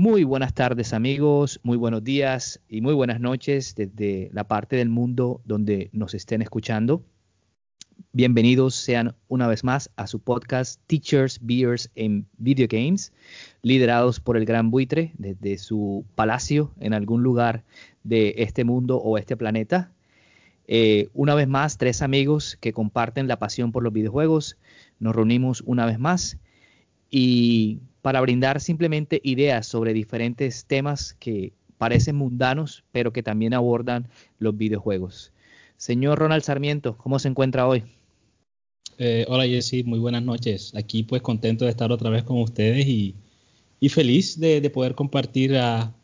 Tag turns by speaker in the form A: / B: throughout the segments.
A: Muy buenas tardes amigos, muy buenos días y muy buenas noches desde la parte del mundo donde nos estén escuchando. Bienvenidos sean una vez más a su podcast Teachers, Beers and Video Games, liderados por el gran buitre desde su palacio en algún lugar de este mundo o este planeta. Eh, una vez más, tres amigos que comparten la pasión por los videojuegos. Nos reunimos una vez más y para brindar simplemente ideas sobre diferentes temas que parecen mundanos, pero que también abordan los videojuegos. Señor Ronald Sarmiento, ¿cómo se encuentra hoy?
B: Eh, hola Jesse, muy buenas noches. Aquí pues contento de estar otra vez con ustedes y, feliz de, poder compartir a,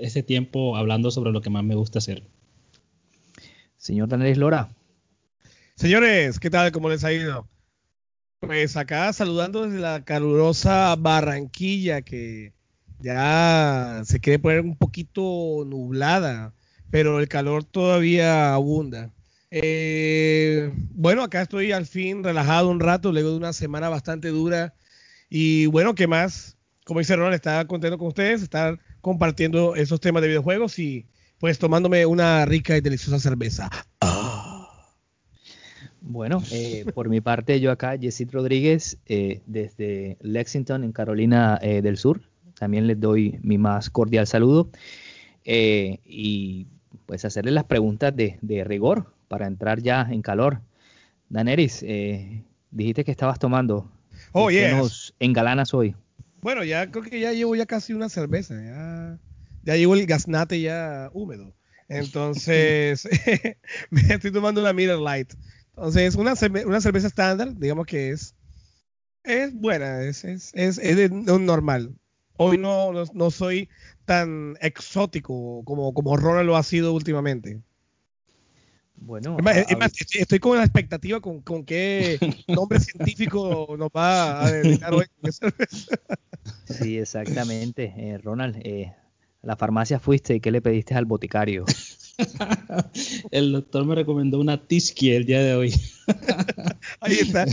B: ese tiempo hablando sobre lo que más me gusta hacer.
A: Señor Daniel Lora.
C: Señores, ¿qué tal? ¿Cómo les ha ido? Pues acá saludando desde la calurosa Barranquilla que ya se quiere poner un poquito nublada, pero el calor todavía abunda. Eh, bueno, acá estoy al fin relajado un rato luego de una semana bastante dura y bueno, ¿qué más? Como dice Ronald, estaba contento con ustedes, estar compartiendo esos temas de videojuegos y pues tomándome una rica y deliciosa cerveza. Ah.
A: Bueno, eh, por mi parte, yo acá, Jessit Rodríguez, eh, desde Lexington, en Carolina eh, del Sur. También les doy mi más cordial saludo. y pues hacerle las preguntas de, rigor para entrar ya en calor. Daneris, dijiste que estabas tomando.
C: Oh, ¿Qué
A: nos engalanas hoy?
C: Bueno, ya creo que ya llevo ya casi una cerveza. Ya, ya llevo el gasnate ya húmedo. Entonces, me estoy tomando una Miller Light. Entonces, una, una cerveza estándar, digamos que es, es buena, es, es, es, es normal. Hoy no, no, soy tan exótico como, como Ronald lo ha sido últimamente.
A: Bueno,
C: estoy, con la expectativa con, con qué nombre científico nos va a dedicar hoy.
A: sí, exactamente. Eh, Ronald, eh, a la farmacia fuiste y qué le pediste al boticario.
B: el doctor me recomendó una Tisky el día de hoy.
C: Ahí está.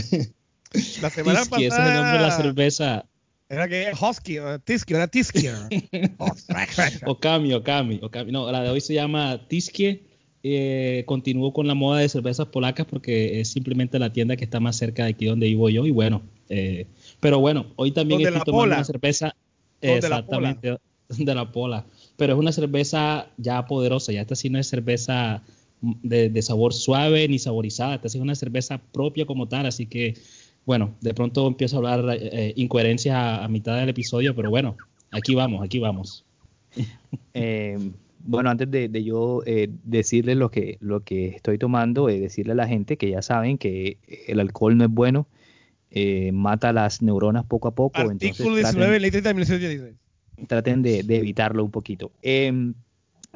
B: La semana pasada. Ese es el nombre de la cerveza.
C: Era que Husky, o Tisky, era Tisky.
B: Okami, Okami, Okami. No, la de hoy se llama Tisky. Eh, continúo con la moda de cervezas polacas porque es simplemente la tienda que está más cerca de aquí donde vivo yo. Y bueno, eh, pero bueno, hoy también estoy tomando una cerveza. Exactamente, de la pola pero es una cerveza ya poderosa, ya esta sí no es cerveza de, sabor suave ni saborizada, esta sí es una cerveza propia como tal, así que bueno, de pronto empiezo a hablar eh, incoherencias a, mitad del episodio, pero bueno, aquí vamos, aquí vamos.
A: Eh, bueno, antes de, yo eh, decirles lo que, lo que estoy tomando, eh, decirle a la gente que ya saben que el alcohol no es bueno, mata las neuronas poco a poco.
C: Artículo 19, ley 30
A: traten de, evitarlo un poquito. Em,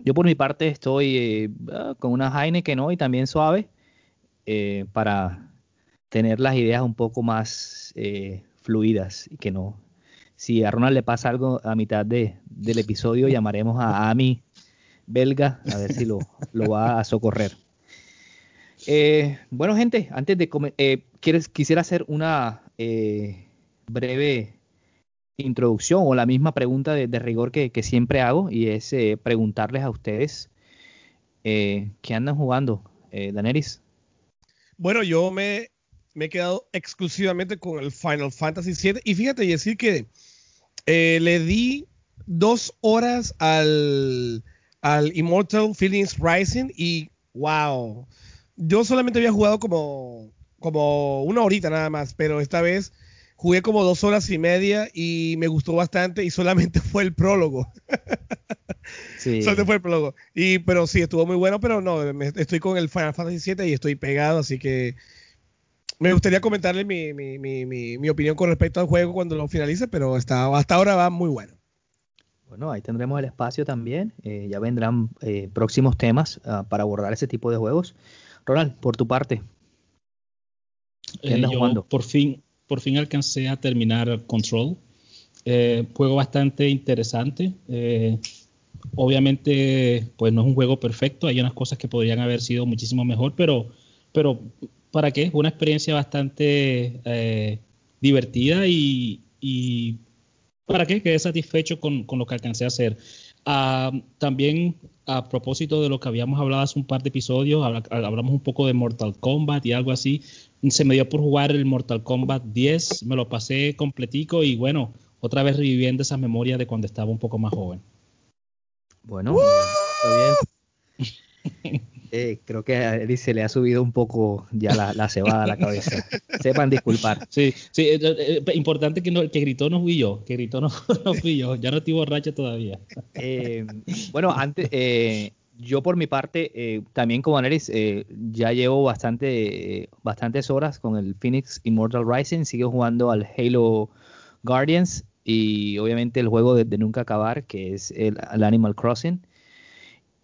A: yo por mi parte estoy eh, ah, con una Heineken hoy también suave eh, para tener las ideas un poco más eh, fluidas y que no. Si a Ronald le pasa algo a mitad de, del episodio, llamaremos a Ami belga a ver si lo, lo va a socorrer. bueno, gente, antes de comer, quisiera hacer una breve introducción o la misma pregunta de, rigor que, siempre hago y es eh, preguntarles a ustedes eh, qué andan jugando, eh, Daneris.
C: Bueno, yo me, he quedado exclusivamente con el Final Fantasy VII y fíjate, decir que le di dos horas al, al Immortal Feelings Rising y wow, yo solamente había jugado como, como una horita nada más, pero esta vez Jugué como dos horas y media y me gustó bastante y solamente fue el prólogo. Sí. Solamente fue el prólogo. Y, pero sí, estuvo muy bueno, pero no, estoy con el Final Fantasy VII y estoy pegado, así que me gustaría comentarle mi, mi, mi, mi opinión con respecto al juego cuando lo finalice, pero hasta, hasta ahora va muy bueno.
A: Bueno, ahí tendremos el espacio también. Eh, ya vendrán eh, próximos temas uh, para abordar ese tipo de juegos. Ronald, por tu parte.
B: ¿qué andas jugando? Por fin, por fin alcancé a terminar Control. juego bastante interesante. obviamente, pues no es un juego perfecto. Hay unas cosas que podrían haber sido muchísimo mejor, pero, pero ¿para qué? Una experiencia bastante divertida y, y ¿para qué? Quedé satisfecho con, con, lo que alcancé a hacer. Uh, también a propósito de lo que habíamos hablado hace un par de episodios, hablamos un poco de Mortal Kombat y algo así. Se me dio por jugar el Mortal Kombat 10, me lo pasé completico y bueno, otra vez reviviendo esas memorias de cuando estaba un poco más joven.
A: Bueno, está bien. Eh, creo que se le ha subido un poco ya la, la cebada a la cabeza. Sepan disculpar.
B: Sí, sí, eh, eh, importante que, no, que gritó no fui yo, que gritó no, no fui yo, ya no estoy borracho todavía.
A: bueno, antes, yo por mi parte, también como Anelis, ya llevo bastante, bastantes horas con el Phoenix Immortal Rising, sigo jugando al Halo Guardians y obviamente el juego de, nunca acabar, que es el, Animal Crossing.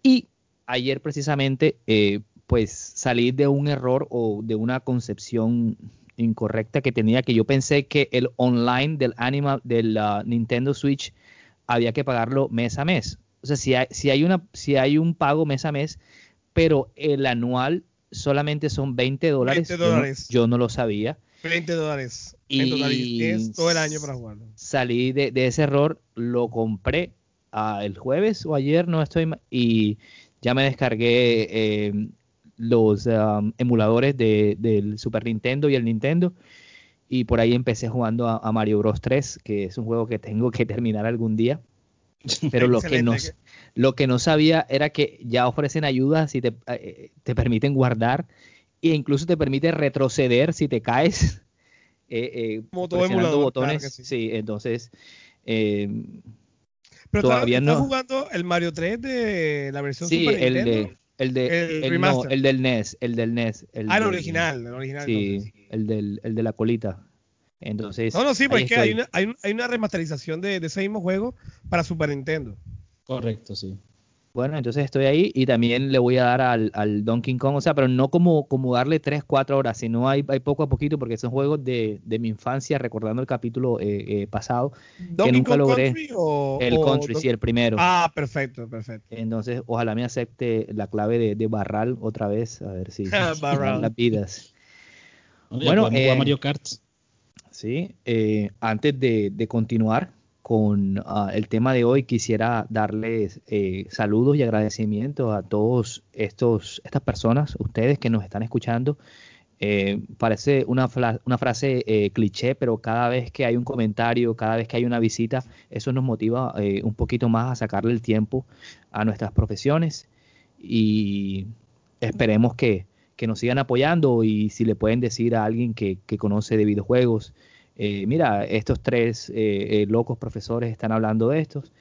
A: Y ayer precisamente, eh, pues salí de un error o de una concepción incorrecta que tenía, que yo pensé que el online del Animal, del Nintendo Switch, había que pagarlo mes a mes. O sea, si hay, si hay, una, si hay un pago mes a mes, pero el anual solamente son 20 dólares. 20 dólares. Yo, no, lo sabía.
C: 20 dólares. Y es todo el año para jugarlo.
A: Salí de, ese error, lo compré ah, el jueves o ayer, no estoy y ya me descargué eh, los um, emuladores de, del Super Nintendo y el Nintendo. Y por ahí empecé jugando a, Mario Bros 3, que es un juego que tengo que terminar algún día. Pero lo que, no, lo que no sabía era que ya ofrecen ayuda si te, eh, te permiten guardar e incluso te permite retroceder si te caes. Eh, eh
C: Como todo emulador,
A: botones. sí. entonces eh,
C: pero todavía no. jugando el Mario 3 de la versión
A: sí,
C: Super
A: el
C: Nintendo.
A: De, el de el, no, el del NES, el del NES. El
C: ah, el original, el original.
A: Sí, el, del, el de la colita. Entonces.
C: No, no, sí, pues es que hay una, hay, hay una remasterización de, de, ese mismo juego para Super Nintendo.
B: Correcto, sí.
A: Bueno, entonces estoy ahí y también le voy a dar al, al Donkey Kong, o sea, pero no como, como darle 3, 4 horas, sino hay, hay poco a poquito porque son juegos de, de mi infancia, recordando el capítulo eh, eh, pasado, que nunca Kong logré.
C: Country o,
A: el Country, sí, el primero.
C: Ah, perfecto, perfecto.
A: Entonces, ojalá me acepte la clave de, de Barral otra vez, a ver si Barral. las vidas.
B: bueno, eh, Mario Kart.
A: Sí, eh, antes de, continuar, con uh, el tema de hoy, quisiera darles eh, saludos y agradecimientos a todos estos estas personas, ustedes que nos están escuchando. Eh, parece una, una frase eh, cliché, pero cada vez que hay un comentario, cada vez que hay una visita, eso nos motiva eh, un poquito más a sacarle el tiempo a nuestras profesiones y esperemos que, que nos sigan apoyando y si le pueden decir a alguien que, que conoce de videojuegos, eh, mira, estos tres eh, eh, locos profesores están hablando de estos,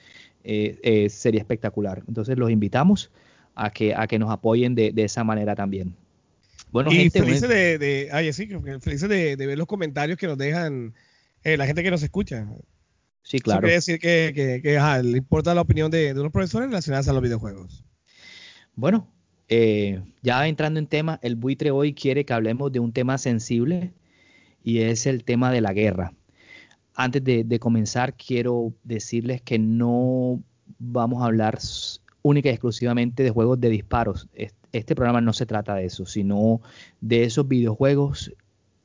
A: sería espectacular. Entonces los invitamos a que, a que nos apoyen de, esa manera también.
C: Bueno, y gente, felices de, de, sí, felices de, ver los comentarios que nos dejan la gente que nos escucha.
A: Sí, claro.
C: Eso quiere decir que, que, le importa la opinión de, de, los profesores relacionados a los videojuegos.
A: Bueno, ya entrando en tema, el buitre hoy quiere que hablemos de un tema sensible y es el tema de la guerra. Antes de, comenzar, quiero decirles que no vamos a hablar única y exclusivamente de juegos de disparos. Este programa no se trata de eso, sino de esos videojuegos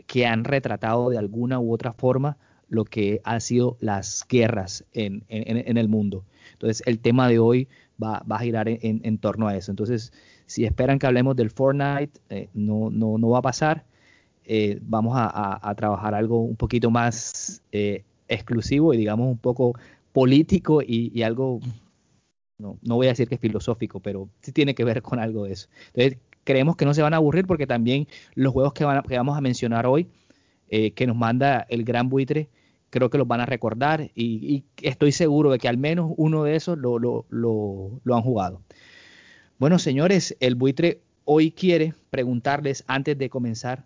A: que han retratado de alguna u otra forma lo que han sido las guerras en, el mundo. Entonces, el tema de hoy va, a girar en, torno a eso. Entonces, si esperan que hablemos del Fortnite, eh, no, no, no va a pasar. Eh, vamos a, trabajar algo un poquito más eh, exclusivo y digamos un poco político y, algo, no, no, voy a decir que es filosófico, pero sí tiene que ver con algo de eso. Entonces, creemos que no se van a aburrir porque también los juegos que, van que vamos a mencionar hoy, eh, que nos manda el gran buitre, creo que los van a recordar y, estoy seguro de que al menos uno de esos lo, lo, lo han jugado. Bueno, señores, el buitre hoy quiere preguntarles antes de comenzar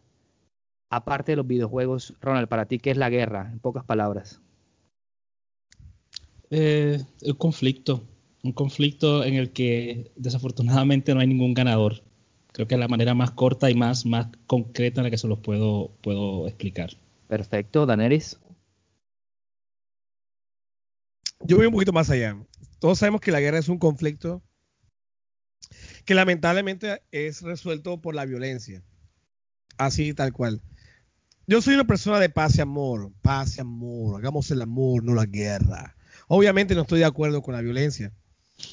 A: aparte de los videojuegos, Ronald, para ti, ¿qué es la guerra? En pocas palabras.
B: Eh, el conflicto, un conflicto en el que desafortunadamente no hay ningún ganador. Creo que es la manera más corta y más, más concreta en la que se los puedo, puedo explicar.
A: Perfecto, Daneris.
C: Yo voy un poquito más allá. Todos sabemos que la guerra es un conflicto que lamentablemente es resuelto por la violencia. Así tal cual. Yo soy una persona de paz y amor, paz y amor, hagamos el amor, no la guerra. Obviamente no estoy de acuerdo con la violencia,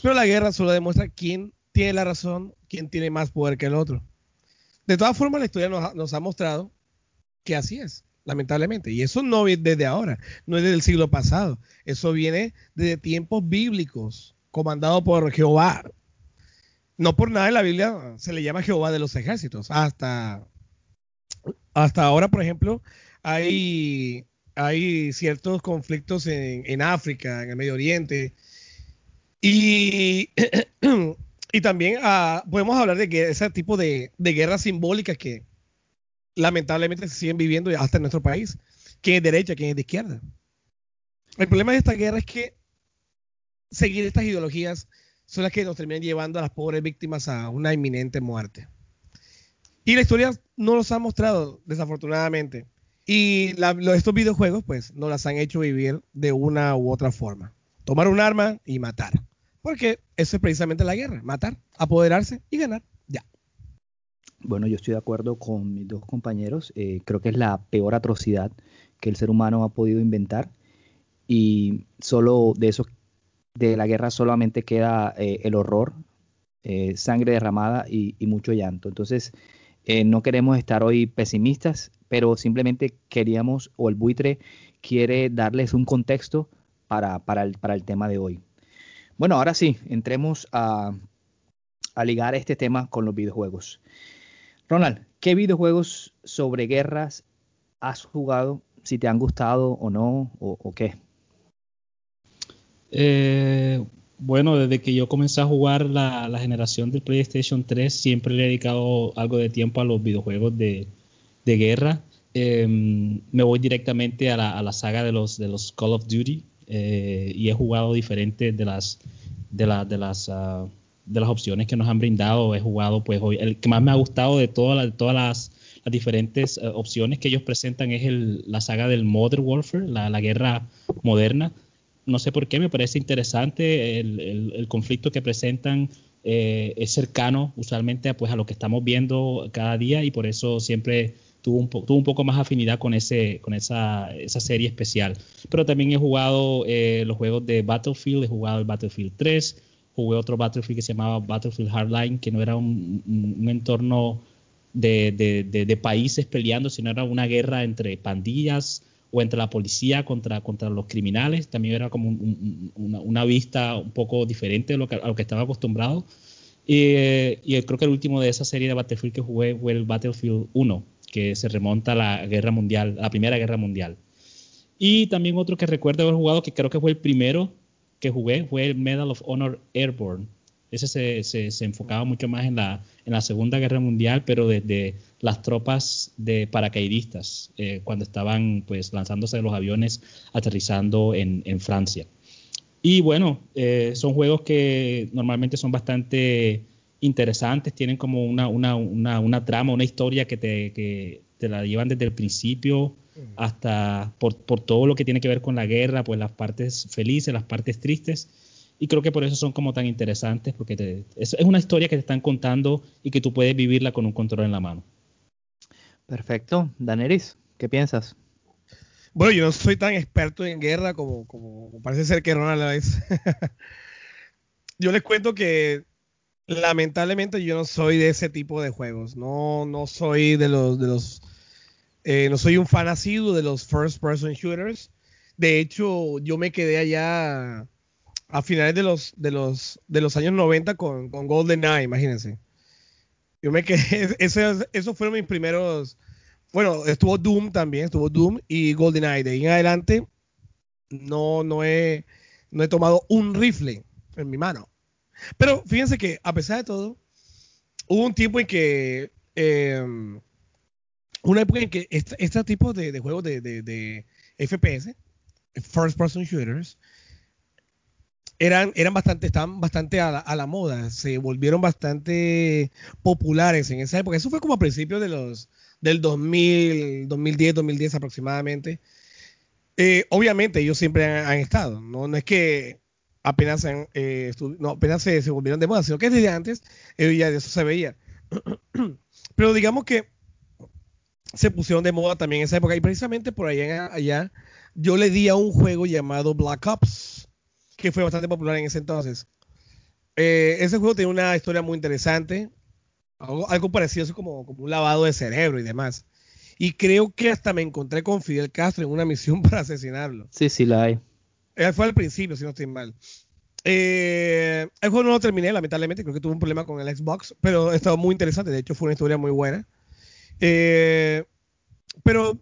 C: pero la guerra solo demuestra quién tiene la razón, quién tiene más poder que el otro. De todas formas, la historia nos, ha mostrado que así es, lamentablemente. Y eso no viene desde ahora, no es desde el siglo pasado. Eso viene desde tiempos bíblicos, comandado por Jehová. No por nada en la Biblia se le llama Jehová de los ejércitos. Hasta, hasta ahora, por ejemplo, hay, hay ciertos conflictos en, en África, en el Medio Oriente. Y Y también ah, podemos hablar de ese tipo de, guerras simbólicas que lamentablemente se siguen viviendo hasta en nuestro país. ¿Quién es derecha, quién es de izquierda? El problema de esta guerra es que seguir estas ideologías son las que nos terminan llevando a las pobres víctimas a una inminente muerte. Y la historia no nos ha mostrado, desafortunadamente. Y estos videojuegos, pues, nos las han hecho vivir de una u otra forma. Tomar un arma y matar. Porque eso es precisamente la guerra, matar, apoderarse y ganar. Ya.
A: Bueno, yo estoy de acuerdo con mis dos compañeros. Eh, creo que es la peor atrocidad que el ser humano ha podido inventar. Y solo de eso, de la guerra solamente queda eh, el horror, eh, sangre derramada y, mucho llanto. Entonces, no queremos estar hoy pesimistas, pero simplemente queríamos, o el buitre quiere darles un contexto para, el, para el tema de hoy. Bueno, ahora sí, entremos a, ligar este tema con los videojuegos. Ronald, ¿qué videojuegos sobre guerras has jugado? Si te han gustado o no, o, qué.
B: Eh, bueno, desde que yo comencé a jugar la, generación del PlayStation 3, siempre he dedicado algo de tiempo a los videojuegos de, guerra. Em, me voy directamente a la, saga de los, Call of Duty. Eh, y he jugado diferentes ah, de las opciones que nos han brindado he jugado pues hoy el que más me ha gustado de todas las diferentes ah, opciones que ellos presentan es la saga del Modern Warfare la, guerra moderna no sé por qué me parece interesante el, el, conflicto que presentan eh, es cercano usualmente pues a lo que estamos viendo cada día y por eso siempre tuvo un, tuvo un poco más afinidad con, ese, con esa, esa serie especial. Pero también he jugado eh, los juegos de Battlefield, he jugado el Battlefield 3, jugué otro Battlefield que se llamaba Battlefield Hardline, que no era un, un, entorno de, de, de, países peleando, sino era una guerra entre pandillas o entre la policía contra, contra los criminales. También era como una, una, vista un poco diferente de lo que, a lo que estaba acostumbrado. Y, y, creo que el último de esa serie de Battlefield que jugué fue el Battlefield 1, que se remonta a la guerra mundial, a la primera guerra mundial. Y también otro que recuerdo haber jugado, que creo que fue el primero que jugué, fue el Medal of Honor Airborne. Ese se, se, enfocaba mucho más en la, en la Segunda Guerra Mundial, pero desde las tropas de paracaidistas, eh, cuando estaban pues lanzándose de los aviones, aterrizando en, en Francia. Y bueno, eh, son juegos que normalmente son bastante interesantes, tienen como una, una, una, una trama, una historia que te, que te la llevan desde el principio hasta por, por, todo lo que tiene que ver con la guerra, pues las partes felices, las partes tristes. Y creo que por eso son como tan interesantes, porque es, es, una historia que te están contando y que tú puedes vivirla con un control en la mano.
A: Perfecto. Daneris, ¿qué piensas?
C: Bueno, yo no soy tan experto en guerra como, como parece ser que Ronald es. yo les cuento que Lamentablemente yo no soy de ese tipo de juegos. No, no soy de los, de los, eh, no soy un fan asiduo de los first person shooters. De hecho, yo me quedé allá a finales de los, de los, de los años 90 con, con GoldenEye, imagínense. Yo me quedé, esos, esos fueron mis primeros, bueno, estuvo Doom también, estuvo Doom y GoldenEye. De ahí en adelante no, no he, no he tomado un rifle en mi mano. Pero fíjense que a pesar de todo, hubo un tiempo en que, em, una época en que este, este tipo de, juegos de, FPS, First Person Shooters, eran, eran bastante, estaban bastante a la, moda, se volvieron bastante populares en esa época. Eso fue como a principios de los, del 2000, 2010, 2010 aproximadamente. Eh, obviamente ellos siempre han, estado, ¿no? no es que apenas, eh, no, apenas se, se, volvieron de moda, sino que desde antes eh, ya de eso se veía. Pero digamos que se pusieron de moda también en esa época y precisamente por allá, allá yo le di a un juego llamado Black Ops, que fue bastante popular en ese entonces. Eh, ese juego tiene una historia muy interesante, algo, parecido como, como un lavado de cerebro y demás. Y creo que hasta me encontré con Fidel Castro en una misión para asesinarlo.
A: Sí, sí, la hay.
C: Eh, fue al principio, si no estoy mal. Eh, el juego no lo terminé, lamentablemente, creo que tuve un problema con el Xbox, pero estaba muy interesante, de hecho fue una historia muy buena. Eh, pero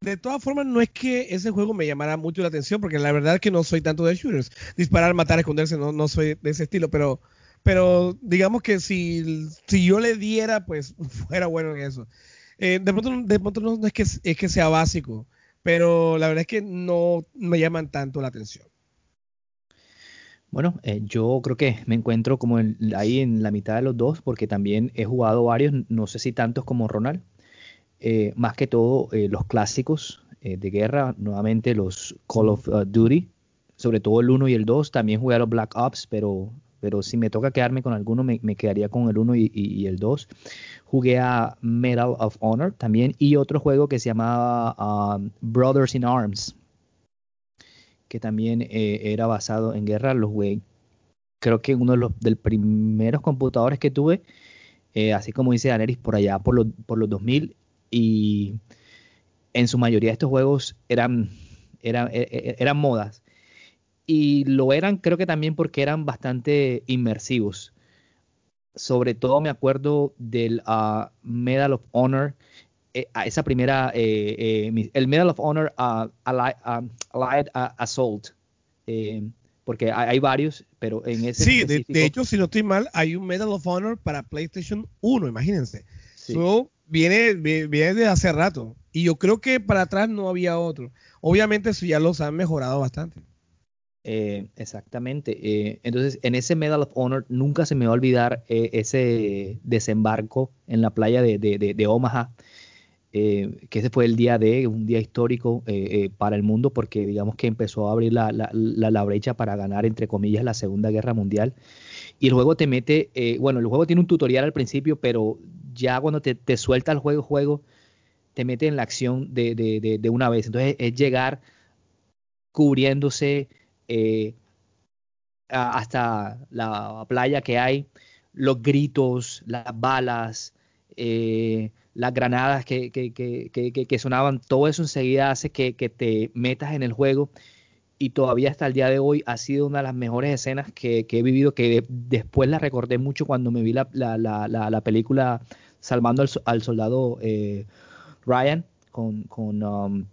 C: de todas formas, no es que ese juego me llamara mucho la atención, porque la verdad es que no soy tanto de shooters. Disparar, matar, esconderse, no, no soy de ese estilo, pero, pero digamos que si, si yo le diera, pues fuera bueno en eso. Eh, de pronto, de pronto no, es, que, es que sea básico, pero la verdad es que no me llaman tanto la atención.
A: Bueno, eh, yo creo que me encuentro como ahí en la mitad de los dos, porque también he jugado varios, no sé si tantos como Ronald, eh, más que todo eh, los clásicos de guerra, nuevamente los Call of uh, Duty, sobre todo el 1 y el 2, también jugué a los Black Ops, pero, pero si me toca quedarme con alguno, me, quedaría con el 1 y, el 2. Jugué a Medal of Honor también y otro juego que se llamaba um, Brothers in Arms, que también eh, era basado en guerra. Los jugué, creo que uno de los del primeros computadores que tuve, eh, así como dice Daenerys, por allá por los, por los 2000. Y en su mayoría estos juegos eran, eran, e, e, eran modas. Y lo eran creo que también porque eran bastante inmersivos. Sobre todo me acuerdo del ah, Medal of Honor, eh, a esa primera, eh, eh, el Medal of Honor uh, Allied, Assault, porque hay, varios, pero en ese.
C: Sí, de, hecho, si no estoy mal, hay un Medal of Honor para PlayStation 1, imagínense. Viene, viene de hace rato. Y yo creo que para atrás no había otro. Obviamente, eso ya los han mejorado bastante.
A: exactamente. entonces, en ese Medal of Honor nunca se me va a olvidar ese desembarco en la playa de, de, de Omaha, eh, que ese fue el día de, un día histórico eh, eh, para el mundo, porque digamos que empezó a abrir la, la, brecha para ganar, entre comillas, la Segunda Guerra Mundial. Y el juego te mete, bueno, el juego tiene un tutorial al principio, pero ya cuando te, te suelta el juego, juego, te mete en la acción de, de, una vez. Entonces es llegar cubriéndose hasta la playa que hay, los gritos, las balas, eh, las granadas que, que, que, que, sonaban, todo eso enseguida hace que, te metas en el juego y todavía hasta el día de hoy ha sido una de las mejores escenas que, he vivido, que después la recordé mucho cuando me vi la, la, la, la película Salvando al, Soldado eh, Ryan con, con um,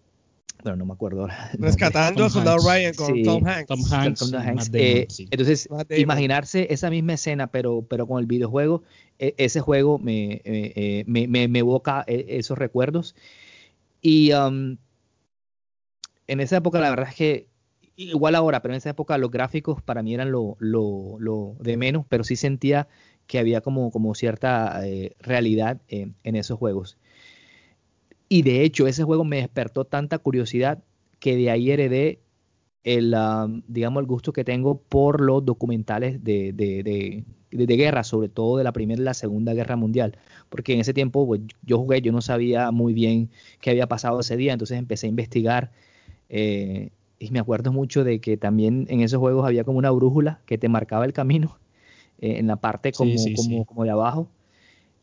A: bueno, no me acuerdo
C: Rescatando a Soldado Ryan con Tom Hanks.
A: Tom Hanks. Eh, entonces, imaginarse esa misma escena, pero, pero con el videojuego, e, ese juego me, eh, me, me, evoca eh, esos recuerdos. Y um, en esa época, la verdad es que, igual ahora, pero en esa época los gráficos para mí eran lo, lo, lo de menos, pero sí sentía que había como, como cierta realidad en esos juegos. Y de hecho, ese juego me despertó tanta curiosidad que de ahí heredé el, digamos, el gusto que tengo por los documentales de, de, de, guerra, sobre todo de la Primera y la Segunda Guerra Mundial. Porque en ese tiempo pues, yo jugué, yo no sabía muy bien qué había pasado ese día, entonces empecé a investigar. Eh, y me acuerdo mucho de que también en esos juegos había como una brújula que te marcaba el camino eh, en la parte como, como, como de abajo.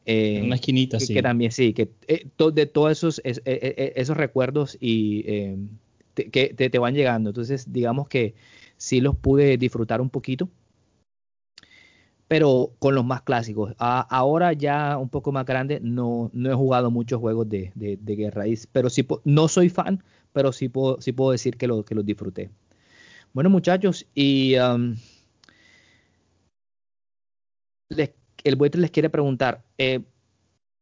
B: Eh, una esquinita,
A: que,
B: sí.
A: Que también, sí, que eh, de todos esos, eh, esos recuerdos y que te, van llegando. Entonces, digamos que sí los pude disfrutar un poquito, pero con los más clásicos. ahora ya un poco más grande, no, no he jugado muchos juegos de, de, de guerra, pero sí, no soy fan, pero sí puedo, sí puedo decir que, lo, que los disfruté. Bueno, muchachos, y um, el buitre les quiere preguntar, eh,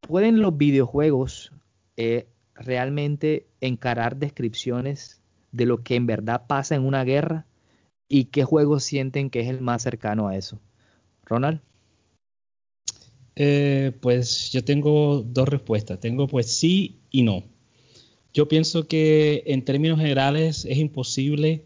A: ¿pueden los videojuegos eh, realmente encarar descripciones de lo que en verdad pasa en una guerra ¿Y qué juego sienten que es el más cercano a eso? Ronald.
B: Eh, pues yo tengo dos respuestas. Tengo pues sí y no. Yo pienso que en términos generales es imposible,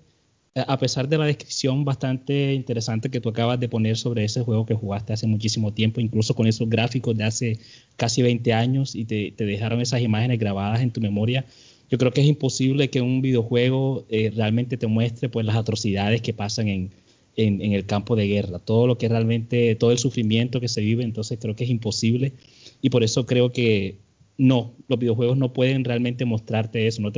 B: a pesar de la descripción bastante interesante que tú acabas de poner sobre ese juego que jugaste hace muchísimo tiempo, incluso con esos gráficos de hace casi 20 años y te, dejaron esas imágenes grabadas en tu memoria, yo creo que es imposible que un videojuego eh, realmente te muestre pues las atrocidades que pasan en, en, en, el campo de guerra, todo lo que realmente, todo el sufrimiento que se vive, entonces creo que es imposible y por eso creo que no, los videojuegos no pueden realmente mostrarte eso. No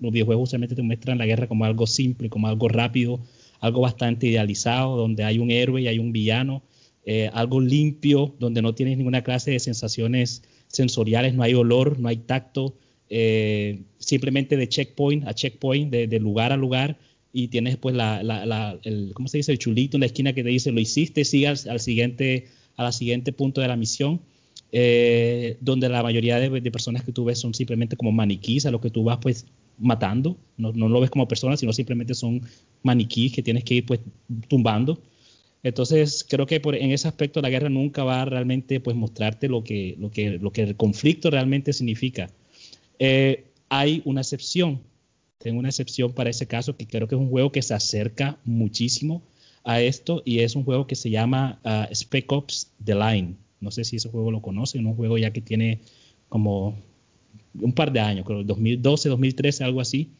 B: los videojuegos usualmente te muestran la guerra como algo simple, como algo rápido, algo bastante idealizado, donde hay un héroe y hay un villano, eh, algo limpio, donde no tienes ninguna clase de sensaciones sensoriales, no hay olor, no hay tacto, eh, simplemente de checkpoint a checkpoint, de, lugar a lugar, y tienes pues la, el, ¿cómo se dice? El chulito en la esquina que te dice, lo hiciste, sigas al siguiente, a la siguiente punto de la misión eh, donde la mayoría de, personas que tú ves son simplemente como maniquís a los que tú vas pues matando, no, lo ves como personas, sino simplemente son maniquís que tienes que ir pues tumbando. Entonces creo que por, en ese aspecto la guerra nunca va a realmente pues mostrarte lo que, lo que, lo que el conflicto realmente significa. Eh, hay una excepción, tengo una excepción para ese caso que creo que es un juego que se acerca muchísimo a esto y es un juego que se llama uh, Spec Ops The Line. No sé si ese juego lo conocen, un juego ya que tiene como un par de años, creo, 2012, 2013, algo así.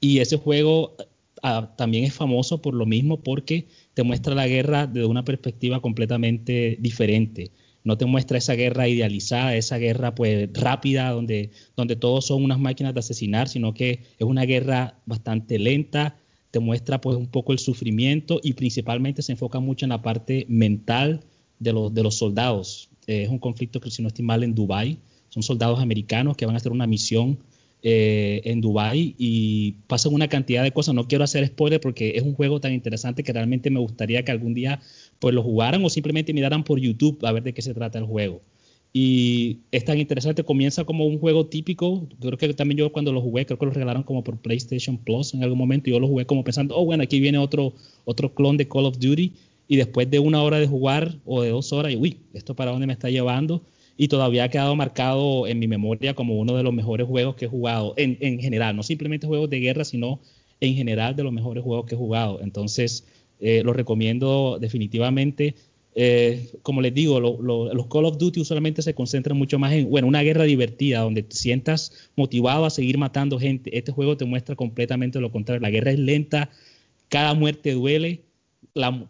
B: Y ese juego ah, también es famoso por lo mismo porque te muestra la guerra desde una perspectiva completamente diferente. No te muestra esa guerra idealizada, esa guerra pues rápida donde, donde todos son unas máquinas de asesinar, sino que es una guerra bastante lenta, te muestra pues un poco el sufrimiento y principalmente se enfoca mucho en la parte mental de los, de los soldados. Eh, es un conflicto que, si no estoy mal, en Dubái. Son soldados americanos que van a hacer una misión eh, en Dubái y pasan una cantidad de cosas. No quiero hacer spoiler porque es un juego tan interesante que realmente me gustaría que algún día pues lo jugaran o simplemente miraran por YouTube a ver de qué se trata el juego. Y es tan interesante, comienza como un juego típico. Creo que también yo cuando lo jugué, creo que lo regalaron como por PlayStation Plus en algún momento. Yo lo jugué como pensando, oh, bueno, aquí viene otro, otro clon de Call of Duty y después de una hora de jugar o de dos horas, y uy, ¿esto para dónde me está llevando? Y todavía ha quedado marcado en mi memoria como uno de los mejores juegos que he jugado en, en general, no simplemente juegos de guerra, sino en general de los mejores juegos que he jugado. Entonces, eh, lo recomiendo definitivamente. Eh, como les digo, los Call of Duty usualmente se concentran mucho más en bueno, una guerra divertida, donde te sientas motivado a seguir matando gente. Este juego te muestra completamente lo contrario. La guerra es lenta, cada muerte duele,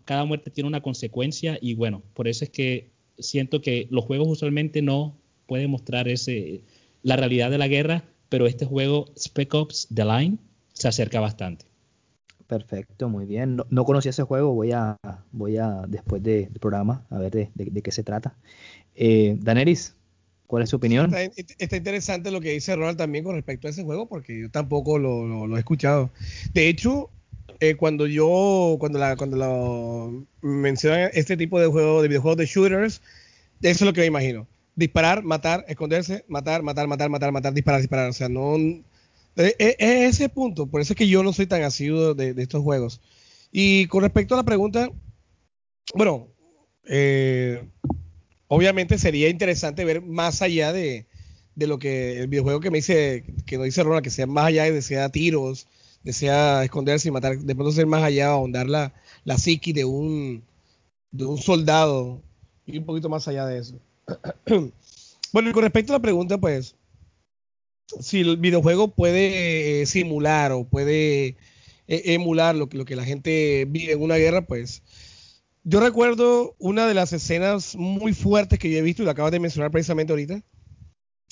B: cada muerte tiene una consecuencia y bueno, por eso es que siento que los juegos usualmente no pueden mostrar ese, la realidad de la guerra, pero este juego Spec Ops The Line se acerca bastante.
A: Perfecto, muy bien. No, conocía ese juego, voy a, voy a después del programa a ver de, qué se trata. Eh, Daneris, ¿cuál es su opinión?
C: Está, interesante lo que dice Ronald también con respecto a ese juego, porque yo tampoco lo he escuchado. De hecho, eh, cuando yo, cuando la, cuando lo mencionan este tipo de juegos, de videojuegos de shooters, eso es lo que me imagino. Disparar, matar, esconderse, matar, matar, matar, matar, matar, disparar, disparar. O sea, no. Es, eh, eh, ese punto. Por eso es que yo no soy tan asiduo de, estos juegos. Y con respecto a la pregunta, bueno, obviamente sería interesante ver más allá de, de, lo que el videojuego que me dice, que nos dice Ronald, que sea más allá de sea tiros, desea esconderse y matar, de pronto ser más allá, ahondar la, la psiqui de un, de un soldado y un poquito más allá de eso. bueno, y con respecto a la pregunta, pues, si el videojuego puede eh, simular o puede eh, emular lo que, lo que la gente vive en una guerra, pues, yo recuerdo una de las escenas muy fuertes que yo he visto, y lo acabas de mencionar precisamente ahorita,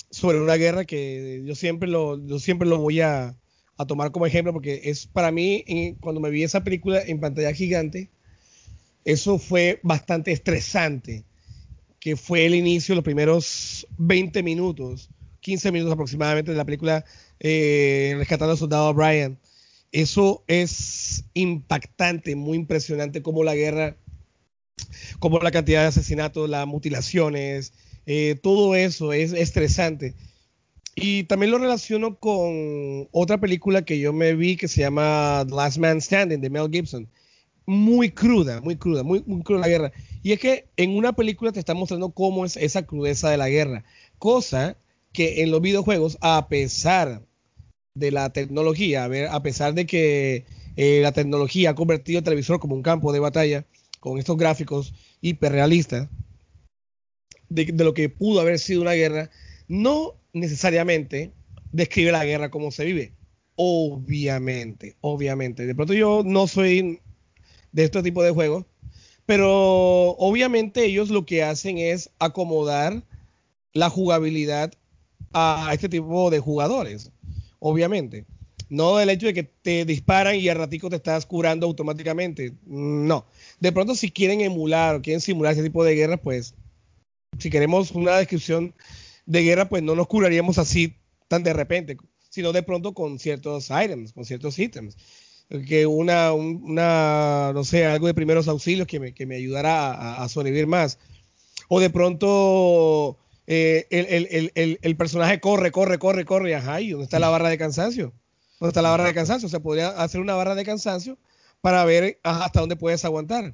C: sobre una guerra que yo siempre lo, yo siempre lo voy a, a tomar como ejemplo, porque es para mí, cuando me vi esa película en pantalla gigante, eso fue bastante estresante, que fue el inicio, los primeros 20 minutos, 15 minutos aproximadamente de la película eh, Rescatando al Soldado Brian. Eso es impactante, muy impresionante como la guerra, como la cantidad de asesinatos, las mutilaciones, eh, todo eso es estresante. Y también lo relaciono con otra película que yo me vi que se llama The Last Man Standing de Mel Gibson. Muy cruda, muy cruda, muy, cruda la guerra. Y es que en una película te está mostrando cómo es esa crudeza de la guerra. Cosa que en los videojuegos, a pesar de la tecnología, a pesar de que eh, la tecnología ha convertido el televisor como un campo de batalla, con estos gráficos hiperrealistas, de, de lo que pudo haber sido una guerra, no necesariamente describe la guerra como se vive. Obviamente, obviamente. De pronto yo no soy de este tipo de juegos, pero obviamente ellos lo que hacen es acomodar la jugabilidad a este tipo de jugadores. Obviamente. No el hecho de que te disparan y al ratico te estás curando automáticamente. No. De pronto si quieren emular o quieren simular ese tipo de guerra, pues si queremos una descripción de guerra, pues no nos curaríamos así tan de repente, sino de pronto con ciertos items, con ciertos ítems. Que una, una, no sé, algo de primeros auxilios que me, que me ayudara a, a, sobrevivir más. O de pronto eh, el, el, el, el, personaje corre, corre, corre, corre, ajá, ¿y dónde está la barra de cansancio? ¿Dónde está la barra de cansancio? O sea, podría hacer una barra de cansancio para ver hasta dónde puedes aguantar.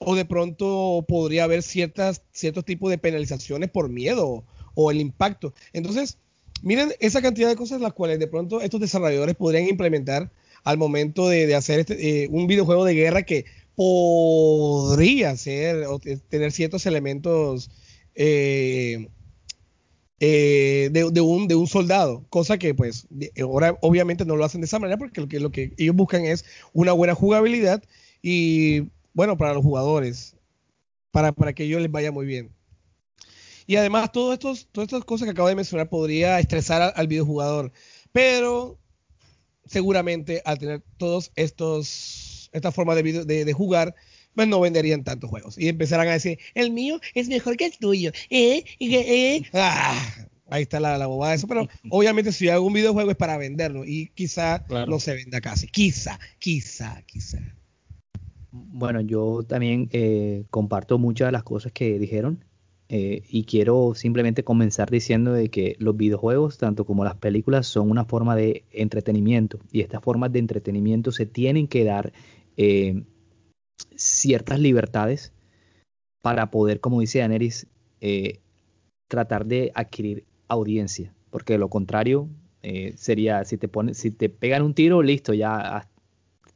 C: O de pronto podría haber ciertas, ciertos tipos de penalizaciones por miedo o el impacto. Entonces, miren esa cantidad de cosas las cuales de pronto estos desarrolladores podrían implementar al momento de, de hacer este, eh, un videojuego de guerra que podría ser o tener ciertos elementos eh, eh, de, de, un, de un soldado, cosa que pues ahora obviamente no lo hacen de esa manera porque lo que, lo que ellos buscan es una buena jugabilidad y bueno, para los jugadores, para, para que ellos les vaya muy bien. Y además, todos estos, todas estas cosas que acabo de mencionar podría estresar al, al videojugador. Pero seguramente al tener todos estos, esta forma de, video, de, de, jugar, pues no venderían tantos juegos. Y empezarán a decir, el mío es mejor que el tuyo. ¿Eh? ¿Eh? Ah, ahí está la, la bobada de eso. Pero obviamente si hago un videojuego es para venderlo. Y quizá claro. no se venda casi. Quizá, quizá, quizá.
A: Bueno, yo también eh, comparto muchas de las cosas que dijeron. Eh, y quiero simplemente comenzar diciendo de que los videojuegos, tanto como las películas, son una forma de entretenimiento. Y estas formas de entretenimiento se tienen que dar eh, ciertas libertades para poder, como dice Daenerys, eh, tratar de adquirir audiencia, porque lo contrario eh, sería si te ponen, si te pegan un tiro, listo, ya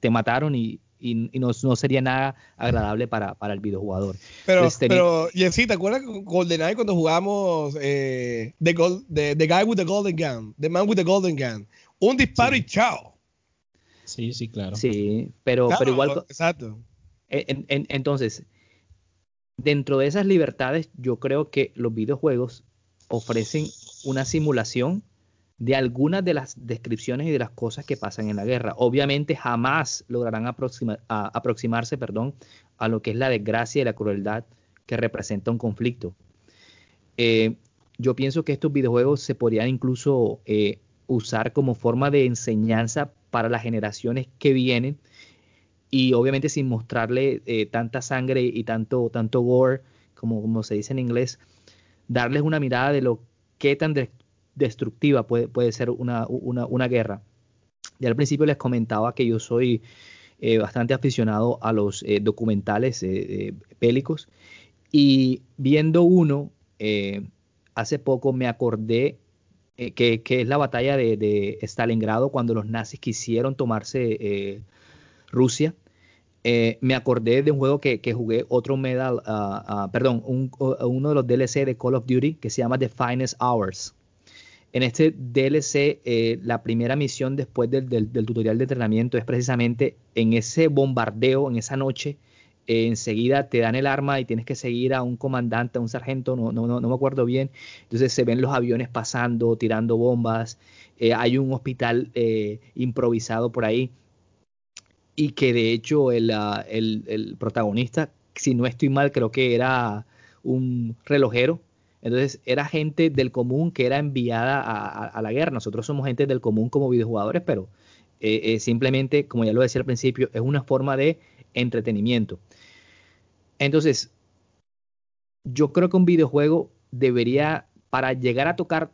A: te mataron y, y, y no, no, sería nada agradable para, para el videojugador.
C: Pero, Entonces, pero y sí, ¿te acuerdas con GoldenEye cuando jugamos eh, the, Gold, the, the, Guy with the Golden Gun, The Man with the Golden Gun? Un disparo sí. y chao.
B: Sí, sí, claro.
A: Sí, pero, claro, pero igual.
C: Exacto.
A: En, en, entonces, dentro de esas libertades, yo creo que los videojuegos ofrecen una simulación de algunas de las descripciones y de las cosas que pasan en la guerra. Obviamente jamás lograrán aproximarse perdón, a lo que es la desgracia y la crueldad que representa un conflicto. Eh, yo pienso que estos videojuegos se podrían incluso eh, usar como forma de enseñanza para las generaciones que vienen y obviamente sin mostrarle eh, tanta sangre y tanto, tanto gore, como, como se dice en inglés, darles una mirada de lo que tan destructiva puede, puede ser una, una, una, guerra. Ya al principio les comentaba que yo soy eh, bastante aficionado a los eh, documentales eh, bélicos y viendo uno, eh, hace poco me acordé que, que, es la batalla de, de, Stalingrado cuando los nazis quisieron tomarse Rusia. me acordé de un juego que, que jugué, otro medal, uh, perdón, un, uno de los DLC de Call of Duty que se llama The Finest Hours. En este DLC, eh, la primera misión después del, tutorial de entrenamiento es precisamente en ese bombardeo, en esa noche, eh, enseguida te dan el arma y tienes que seguir a un comandante, a un sargento, no, no, no, no me acuerdo bien. Entonces se ven los aviones pasando, tirando bombas, eh, hay un hospital improvisado por ahí y que de hecho el, uh, el, el protagonista, si no estoy mal, creo que era un relojero entonces era gente del común que era enviada a, la guerra. Nosotros somos gente del común como videojugadores, pero eh, eh, simplemente, como ya lo decía al principio, es una forma de entretenimiento. Entonces, yo creo que un videojuego debería, para llegar a tocar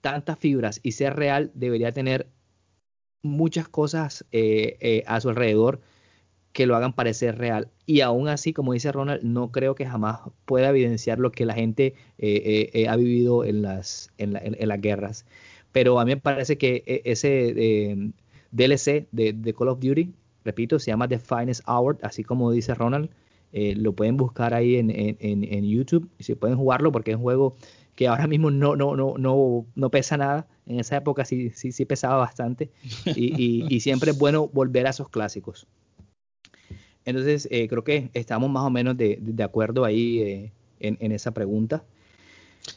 A: tantas fibras y ser real, debería tener muchas cosas eh, eh, a su alrededor que lo hagan parecer real. Y aún así, como dice Ronald, no creo que jamás pueda evidenciar lo que la gente eh, ha vivido en las, en, las guerras. Pero a mí me parece que ese DLC de, Call of Duty, repito, se llama The Finest Hour, así como dice Ronald. lo pueden buscar ahí en, en, en, YouTube y si pueden jugarlo porque es un juego que ahora mismo no, no, no, no, no pesa nada. En esa época sí, sí, sí pesaba bastante. Y, y, siempre es bueno volver a esos clásicos. Entonces, eh, creo que estamos más o menos de, de acuerdo ahí eh, en, en, esa pregunta.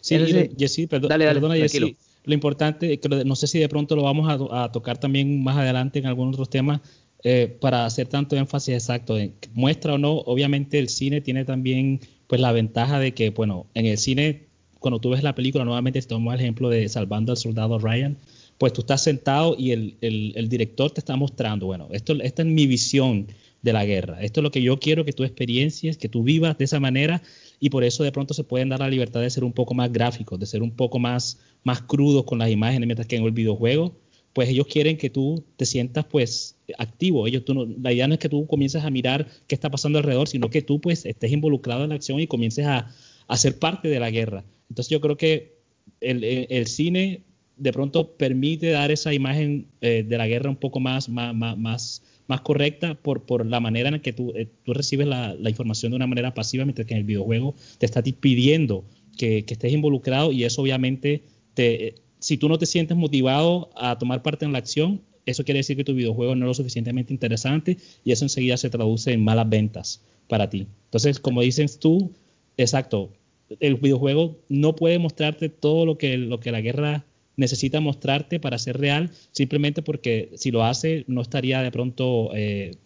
B: Sí, Jessy, perdón, dale, dale, perdona, Jessy. Lo importante, no sé si de pronto lo vamos a, a tocar también más adelante en algunos otros temas, eh, para hacer tanto énfasis exacto en muestra o no, obviamente el cine tiene también pues la ventaja de que, bueno, en el cine cuando tú ves la película, nuevamente te tomo el ejemplo de Salvando al Soldado Ryan, pues tú estás sentado y el, el, director te está mostrando, bueno, esto, esta es mi visión de la guerra, esto es lo que yo quiero que tú experiencias, que tú vivas de esa manera y por eso de pronto se pueden dar la libertad de ser un poco más gráficos, de ser un poco más, más crudos con las imágenes, mientras que en el videojuego, pues ellos quieren que tú te sientas pues activo. Ellos, tú la idea no es que tú comiences a mirar qué está pasando alrededor, sino que tú pues estés involucrado en la acción y comiences a, a ser parte de la guerra. Entonces yo creo que el, cine de pronto permite dar esa imagen eh, de la guerra un poco más, más, más correcta por, por, la manera en la que tú, eh, tú recibes la, información de una manera pasiva, mientras que en el videojuego te está pidiendo que, estés involucrado y eso obviamente, te, si tú no te sientes motivado a tomar parte en la acción, eso quiere decir que tu videojuego no es lo suficientemente interesante y eso enseguida se traduce en malas ventas para ti. Entonces, como dices tú, exacto, el videojuego no puede mostrarte todo lo que, lo que la guerra necesita mostrarte para ser real, simplemente porque si lo hace no estaría de pronto eh,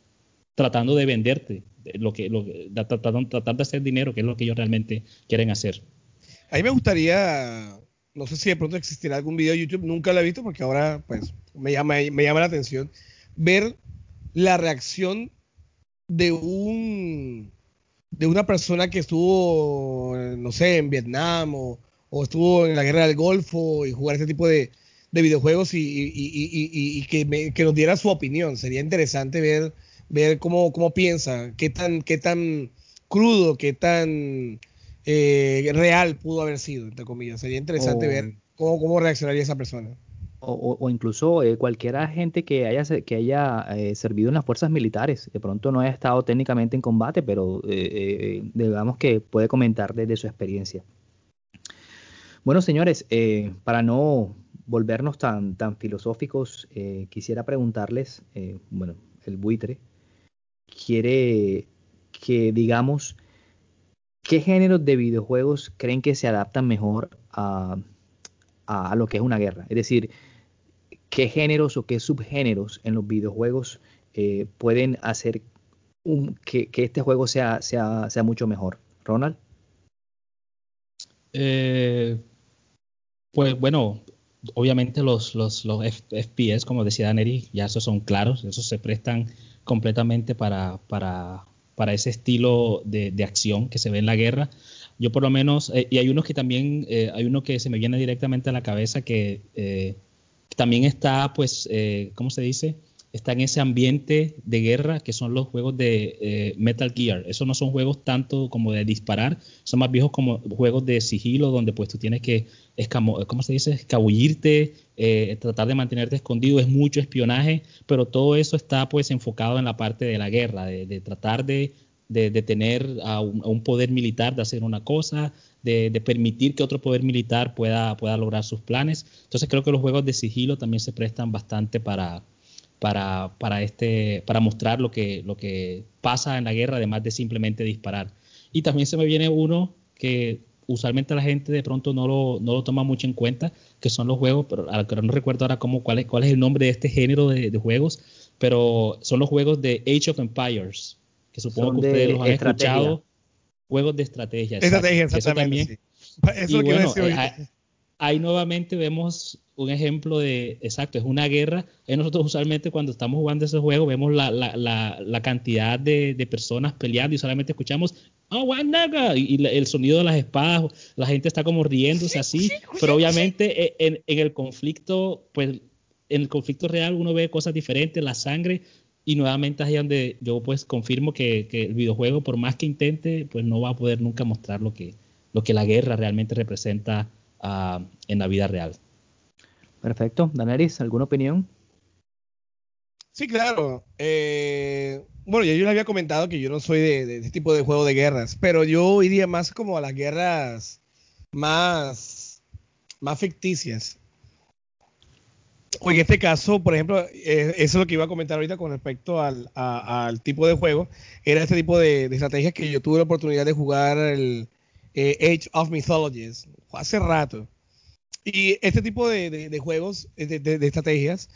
B: tratando de venderte, lo que, lo, tratar de hacer dinero, que es lo que ellos realmente quieren hacer.
C: A mí me gustaría, no sé si de pronto existirá algún video de YouTube, nunca lo he visto porque ahora pues me llama, me llama la atención, ver la reacción de un de una persona que estuvo, no sé, en Vietnam o, estuvo en la guerra del Golfo y jugar ese tipo de, videojuegos y, que, nos diera su opinión. Sería interesante ver, ver cómo, cómo piensa, qué tan, qué tan crudo, qué tan eh, real pudo haber sido, entre comillas. Sería interesante ver cómo, cómo reaccionaría esa persona
A: o, incluso eh, cualquier agente que haya, que haya eh, servido en las fuerzas militares. De pronto no haya estado técnicamente en combate, pero eh, digamos que puede comentar desde su experiencia. Bueno, señores, para no volvernos tan, tan filosóficos, quisiera preguntarles, bueno, el buitre quiere que digamos, ¿qué géneros de videojuegos creen que se adaptan mejor a, a lo que es una guerra? Es decir, qué géneros o qué subgéneros en los videojuegos eh, pueden hacer que, este juego sea, sea, sea mucho mejor. Ronald.
B: Eh, pues bueno, obviamente los, los, los FPS, como decía Daneri, ya esos son claros, esos se prestan completamente para, para, para ese estilo de, de, acción que se ve en la guerra. Yo por lo menos, eh, y hay unos que también, hay uno que se me viene directamente a la cabeza que también está, pues, eh, ¿cómo se dice? Está en ese ambiente de guerra que son los juegos de eh, Metal Gear. Esos no son juegos tanto como de disparar, son más viejos como juegos de sigilo donde pues tú tienes que, ¿cómo se dice? Escabullirte, eh, tratar de mantenerte escondido, es mucho espionaje, pero todo eso está pues enfocado en la parte de la guerra, de, tratar de, de, tener a un, poder militar, de hacer una cosa, de, permitir que otro poder militar pueda, pueda lograr sus planes. Entonces creo que los juegos de sigilo también se prestan bastante para, para, para, este, para mostrar lo que, lo que pasa en la guerra, además de simplemente disparar. Y también se me viene uno que usualmente la gente de pronto no lo, no lo toma mucho en cuenta, que son los juegos, pero no recuerdo ahora cómo, cuál, es, cuál es el nombre de este género de, juegos, pero son los juegos de Age of Empires, que supongo que ustedes los han escuchado juegos de estrategia.
C: Estrategia, exactamente. Eso, también. Eso y bueno,
B: eh, ahí nuevamente vemos un ejemplo de, exacto, es una guerra. nosotros usualmente cuando estamos jugando ese juego vemos la, la, la, la cantidad de, de, personas peleando y solamente escuchamos oh, y, el sonido de las espadas, la gente está como riéndose así, pero obviamente e, en, en, el conflicto, pues en el conflicto real uno ve cosas diferentes, la sangre, y nuevamente ahí donde yo pues confirmo que, que, el videojuego, por más que intente, pues no va a poder nunca mostrar lo que, lo que la guerra realmente representa uh, en la vida real.
A: Perfecto. Daneris, ¿alguna opinión?
C: Sí, claro. Eh, bueno, ya yo les había comentado que yo no soy de, de, este tipo de juego de guerras, pero yo iría más como a las guerras más, más ficticias. O en este caso, por ejemplo, eh, eso es lo que iba a comentar ahorita con respecto al, a, al tipo de juego. Era este tipo de, de, estrategias que yo tuve la oportunidad de jugar el eh, Age of Mythologies hace rato. Y este tipo de, de juegos, de, estrategias,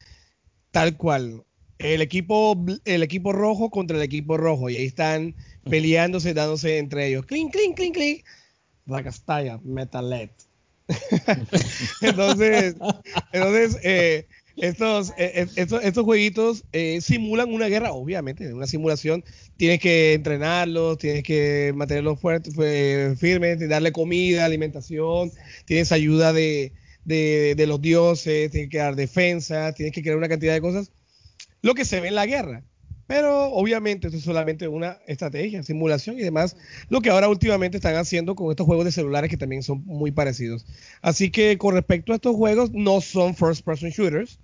C: tal cual. El equipo, el equipo rojo contra el equipo rojo. Y ahí están peleándose, dándose entre ellos. Clink, clink, clink, clink. Ragastaya, Metalet. entonces, entonces eh, estos, eh, estos, estos, jueguitos eh, simulan una guerra, obviamente, una simulación. Tienes que entrenarlos, tienes que mantenerlos fuertes, firmes, darle comida, alimentación, tienes ayuda de, de, de, los dioses, tienes que dar defensa, tienes que crear una cantidad de cosas. Lo que se ve en la guerra. Pero obviamente esto es solamente una estrategia, simulación y demás, lo que ahora últimamente están haciendo con estos juegos de celulares que también son muy parecidos. Así que con respecto a estos juegos, no son first person shooters.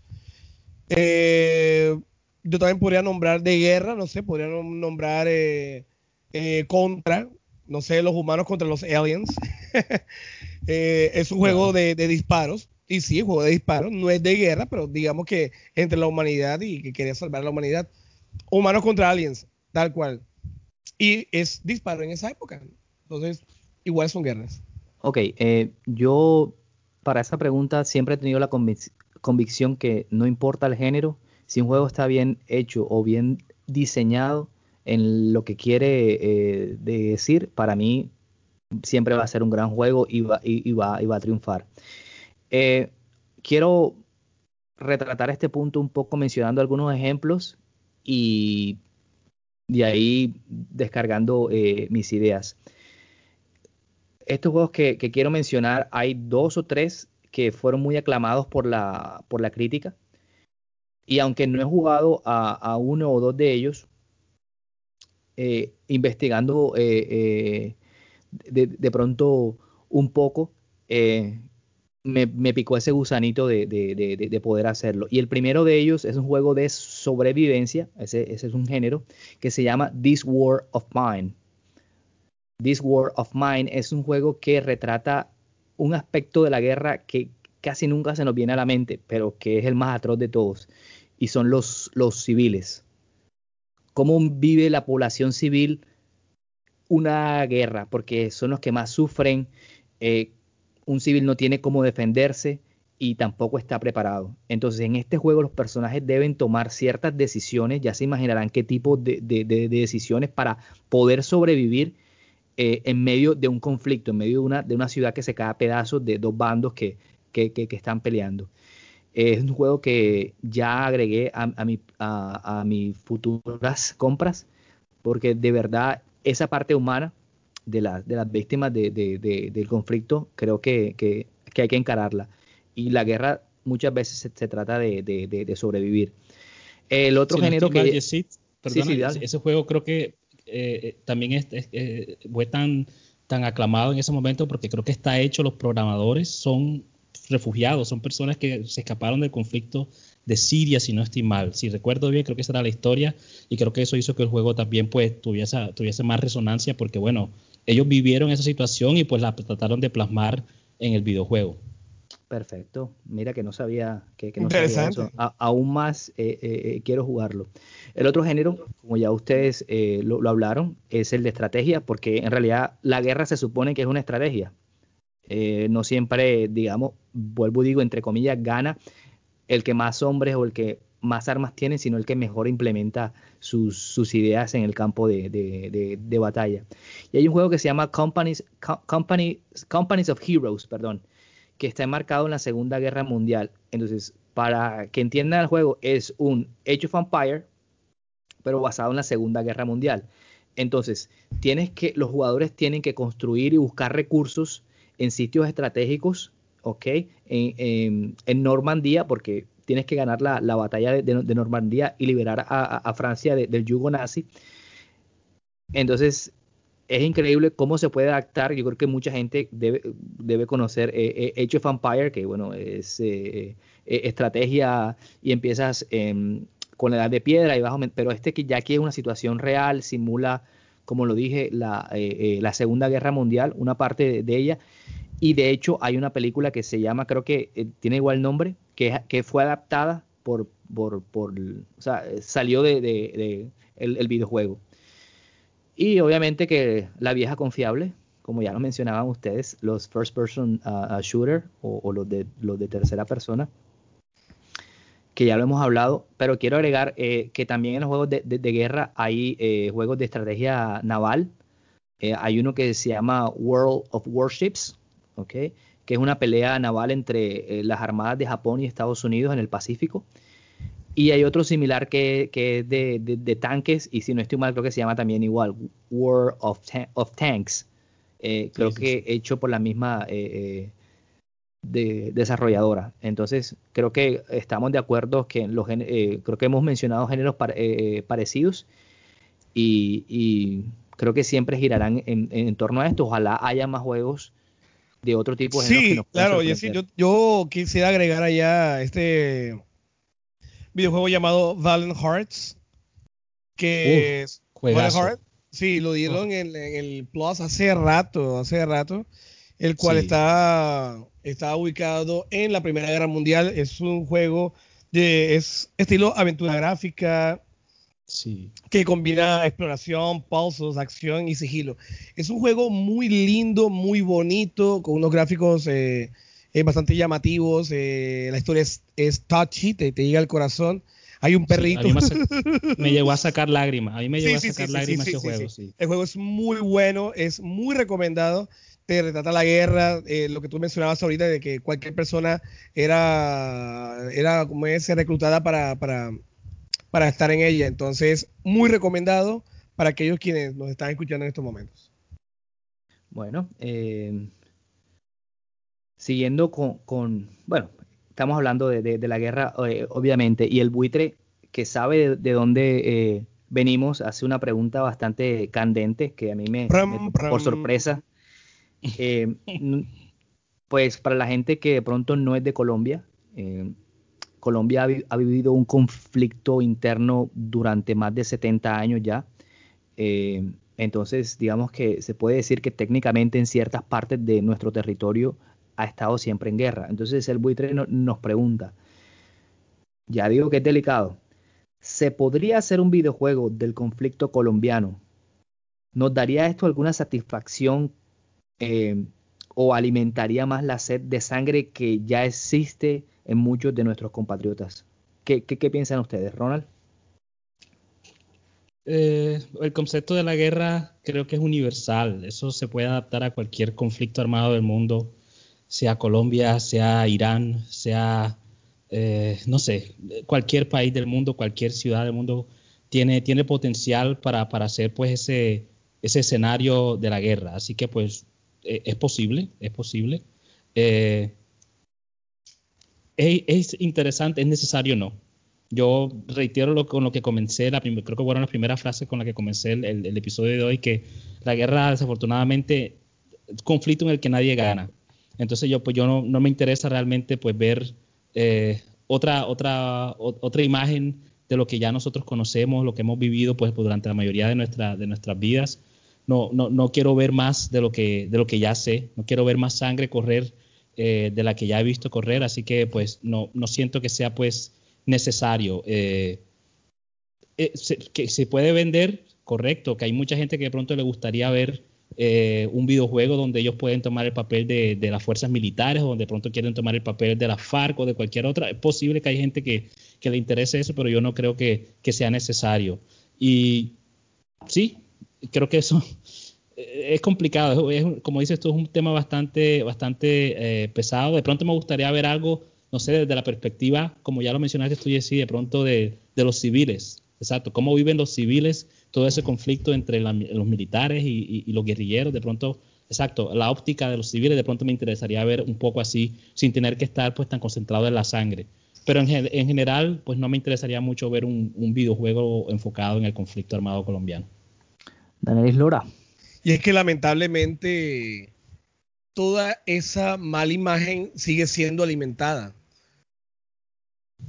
C: Eh, yo también podría nombrar de guerra, no sé, podría nombrar eh, eh, contra, no sé, los humanos contra los aliens. Es un juego de, de disparos. Y sí, juego de disparos, no es de guerra, pero digamos que entre la humanidad y que quería salvar a la humanidad humanos contra aliens, tal cual. Y es disparo en esa época. Entonces, igual son guerras.
A: Ok, eh, yo para esa pregunta siempre he tenido la convic convicción que no importa el género, si un juego está bien hecho o bien diseñado en lo que quiere eh, decir, para mí siempre va a ser un gran juego y va, y, y va, y va a triunfar. Eh, quiero retratar este punto un poco mencionando algunos ejemplos y de ahí descargando eh, mis ideas. Estos juegos que, quiero mencionar, hay dos o tres que fueron muy aclamados por la, por la crítica. Y aunque no he jugado a, uno o dos de ellos, eh, investigando eh, de, de, pronto un poco, me, picó ese gusanito de, de, de, poder hacerlo. Y el primero de ellos es un juego de sobrevivencia, ese, ese, es un género, que se llama This War of Mine. This War of Mine es un juego que retrata un aspecto de la guerra que casi nunca se nos viene a la mente, pero que es el más atroz de todos, y son los, los civiles. ¿Cómo vive la población civil una guerra? Porque son los que más sufren. Eh, un civil no tiene cómo defenderse y tampoco está preparado. Entonces, en este juego los personajes deben tomar ciertas decisiones, ya se imaginarán qué tipo de, de, de decisiones para poder sobrevivir eh, en medio de un conflicto, en medio de una, ciudad que se cae a pedazos de dos bandos que, están peleando. Es un juego que ya agregué a mis futuras compras, porque de verdad esa parte humana de, la, de las víctimas de, de, de, del conflicto, creo que, que, que, hay que encararla. Y la guerra muchas veces se, se trata de, sobrevivir. El otro
B: si
A: género
B: no
A: que...
B: Yesid, perdona, sí, sí, ese juego creo que eh, también es, es, eh, fue tan, tan aclamado en ese momento porque creo que está hecho, los programadores son refugiados, son personas que se escaparon del conflicto de Siria, si no estoy mal. Si recuerdo bien, creo que esa era la historia y creo que eso hizo que el juego también pues tuviese, tuviese más resonancia porque bueno, ellos vivieron esa situación y pues la trataron de plasmar en el videojuego.
A: Perfecto. Mira que no sabía que, que no sabía eso. A, aún más eh, eh, eh, quiero jugarlo. El otro género, como ya ustedes eh, lo, lo, hablaron, es el de estrategia, porque en realidad la guerra se supone que es una estrategia. Eh, no siempre, digamos, vuelvo y digo, entre comillas, gana el que más hombres o el que más armas tiene, sino el que mejor implementa sus, ideas en el campo de, batalla. Y hay un juego que se llama Companies, Companies of Heroes, perdón, que está enmarcado en la Segunda Guerra Mundial. Entonces, para que entiendan el juego, es un Age of Empire, pero basado en la Segunda Guerra Mundial. Entonces, tienes que, los jugadores tienen que construir y buscar recursos en sitios estratégicos, ¿ok? En, Normandía, porque tienes que ganar la, batalla de, Normandía y liberar a, Francia del yugo nazi. Entonces, es increíble cómo se puede adaptar. Yo creo que mucha gente debe, debe conocer eh, eh, Age of Empire, que bueno, es eh, estrategia y empiezas con la edad de piedra y bajo, pero este que ya aquí es una situación real, simula, como lo dije, la, la Segunda Guerra Mundial, una parte de, ella. Y de hecho hay una película que se llama, creo que tiene igual nombre, que, fue adaptada por, por, por, o sea, salió de, de, el videojuego. Y obviamente que la vieja confiable, como ya lo mencionaban ustedes, los first person uh, uh, shooter o, los, de, los de tercera persona, que ya lo hemos hablado, pero quiero agregar eh, que también en los juegos de, guerra hay eh, juegos de estrategia naval. Eh, hay uno que se llama World of Warships, ¿okay? Que es una pelea naval entre las armadas de Japón y Estados Unidos en el Pacífico. Y hay otro similar que, es de, tanques, y si no estoy mal, creo que se llama también igual, War of, of Tanks. Eh, creo que hecho por la misma eh, eh, desarrolladora. Entonces, creo que estamos de acuerdo que los, creo que hemos mencionado géneros parecidos y, creo que siempre girarán en, torno a esto. Ojalá haya más juegos de otro tipo
C: de Sí, claro, y yo, yo quisiera agregar allá este videojuego llamado Valiant Hearts, que es Valiant Hearts, sí, lo dieron en, el Plus hace rato, hace rato, el cual está, está ubicado en la Primera Guerra Mundial, es un juego de es estilo aventura gráfica, Sí. que combina exploración, pausas, acción y sigilo. Es un juego muy lindo, muy bonito, con unos gráficos eh, eh, bastante llamativos. Eh, la historia es, es touchy, te, te, llega al corazón. Hay un perrito.
B: me, llegó a sacar lágrimas. A mí me llegó a sacar lágrimas ese juego.
C: El juego es muy bueno, es muy recomendado. Te retrata la guerra, eh, lo que tú mencionabas ahorita de que cualquier persona era, era como es, reclutada para, para, para estar en ella. Entonces, muy recomendado para aquellos quienes nos están escuchando en estos momentos.
A: Bueno, eh, siguiendo con, bueno, estamos hablando de, la guerra, eh, obviamente, y el buitre que sabe de, dónde eh, venimos hace una pregunta bastante candente que a mí me, por sorpresa. Eh, pues para la gente que de pronto no es de Colombia, Colombia ha, vivido un conflicto interno durante más de 70 años ya. entonces, digamos que se puede decir que técnicamente en ciertas partes de nuestro territorio ha estado siempre en guerra. Entonces el buitre nos pregunta, ya digo que es delicado, ¿se podría hacer un videojuego del conflicto colombiano? ¿Nos daría esto alguna satisfacción eh, o alimentaría más la sed de sangre que ya existe en muchos de nuestros compatriotas? ¿Qué, piensan ustedes, Ronald?
B: Eh, el concepto de la guerra creo que es universal. Eso se puede adaptar a cualquier conflicto armado del mundo sea Colombia, sea Irán, sea, eh, no sé, cualquier país del mundo, cualquier ciudad del mundo tiene, tiene potencial para, para hacer pues ese, ese escenario de la guerra. Así que pues e, es posible, es posible. Eh, es, interesante, es necesario no. Yo reitero lo, con lo que comencé, la creo que fueron las primeras frases con las que comencé el, episodio de hoy, que la guerra desafortunadamente es conflicto en el que nadie gana. Entonces yo, pues yo no, no me interesa realmente pues ver eh, otra, otra, otra imagen de lo que ya nosotros conocemos, lo que hemos vivido pues durante la mayoría de, nuestra, de nuestras vidas. No, no, no quiero ver más de lo, que, de lo que ya sé, no quiero ver más sangre correr eh, de la que ya he visto correr, así que pues no, no siento que sea pues necesario. Eh, que se puede vender, correcto, que hay mucha gente que de pronto le gustaría ver eh, un videojuego donde ellos pueden tomar el papel de, las fuerzas militares o donde pronto quieren tomar el papel de la FARC o de cualquier otra. Es posible que hay gente que, le interese eso, pero yo no creo que, sea necesario. Y sí, creo que eso eh, es complicado, es, como dices tú, es un tema bastante, bastante eh, pesado. De pronto me gustaría ver algo, no sé, desde la perspectiva, como ya lo mencionaste tú, Jessy, de pronto de, los civiles. Exacto, cómo viven los civiles todo ese conflicto entre los militares y, los guerrilleros. De pronto, exacto, la óptica de los civiles, de pronto me interesaría ver un poco así, sin tener que estar pues tan concentrado en la sangre. Pero en, general, pues no me interesaría mucho ver un, un videojuego enfocado en el conflicto armado colombiano.
A: Daniel Lora.
C: Y es que lamentablemente toda esa mala imagen sigue siendo alimentada.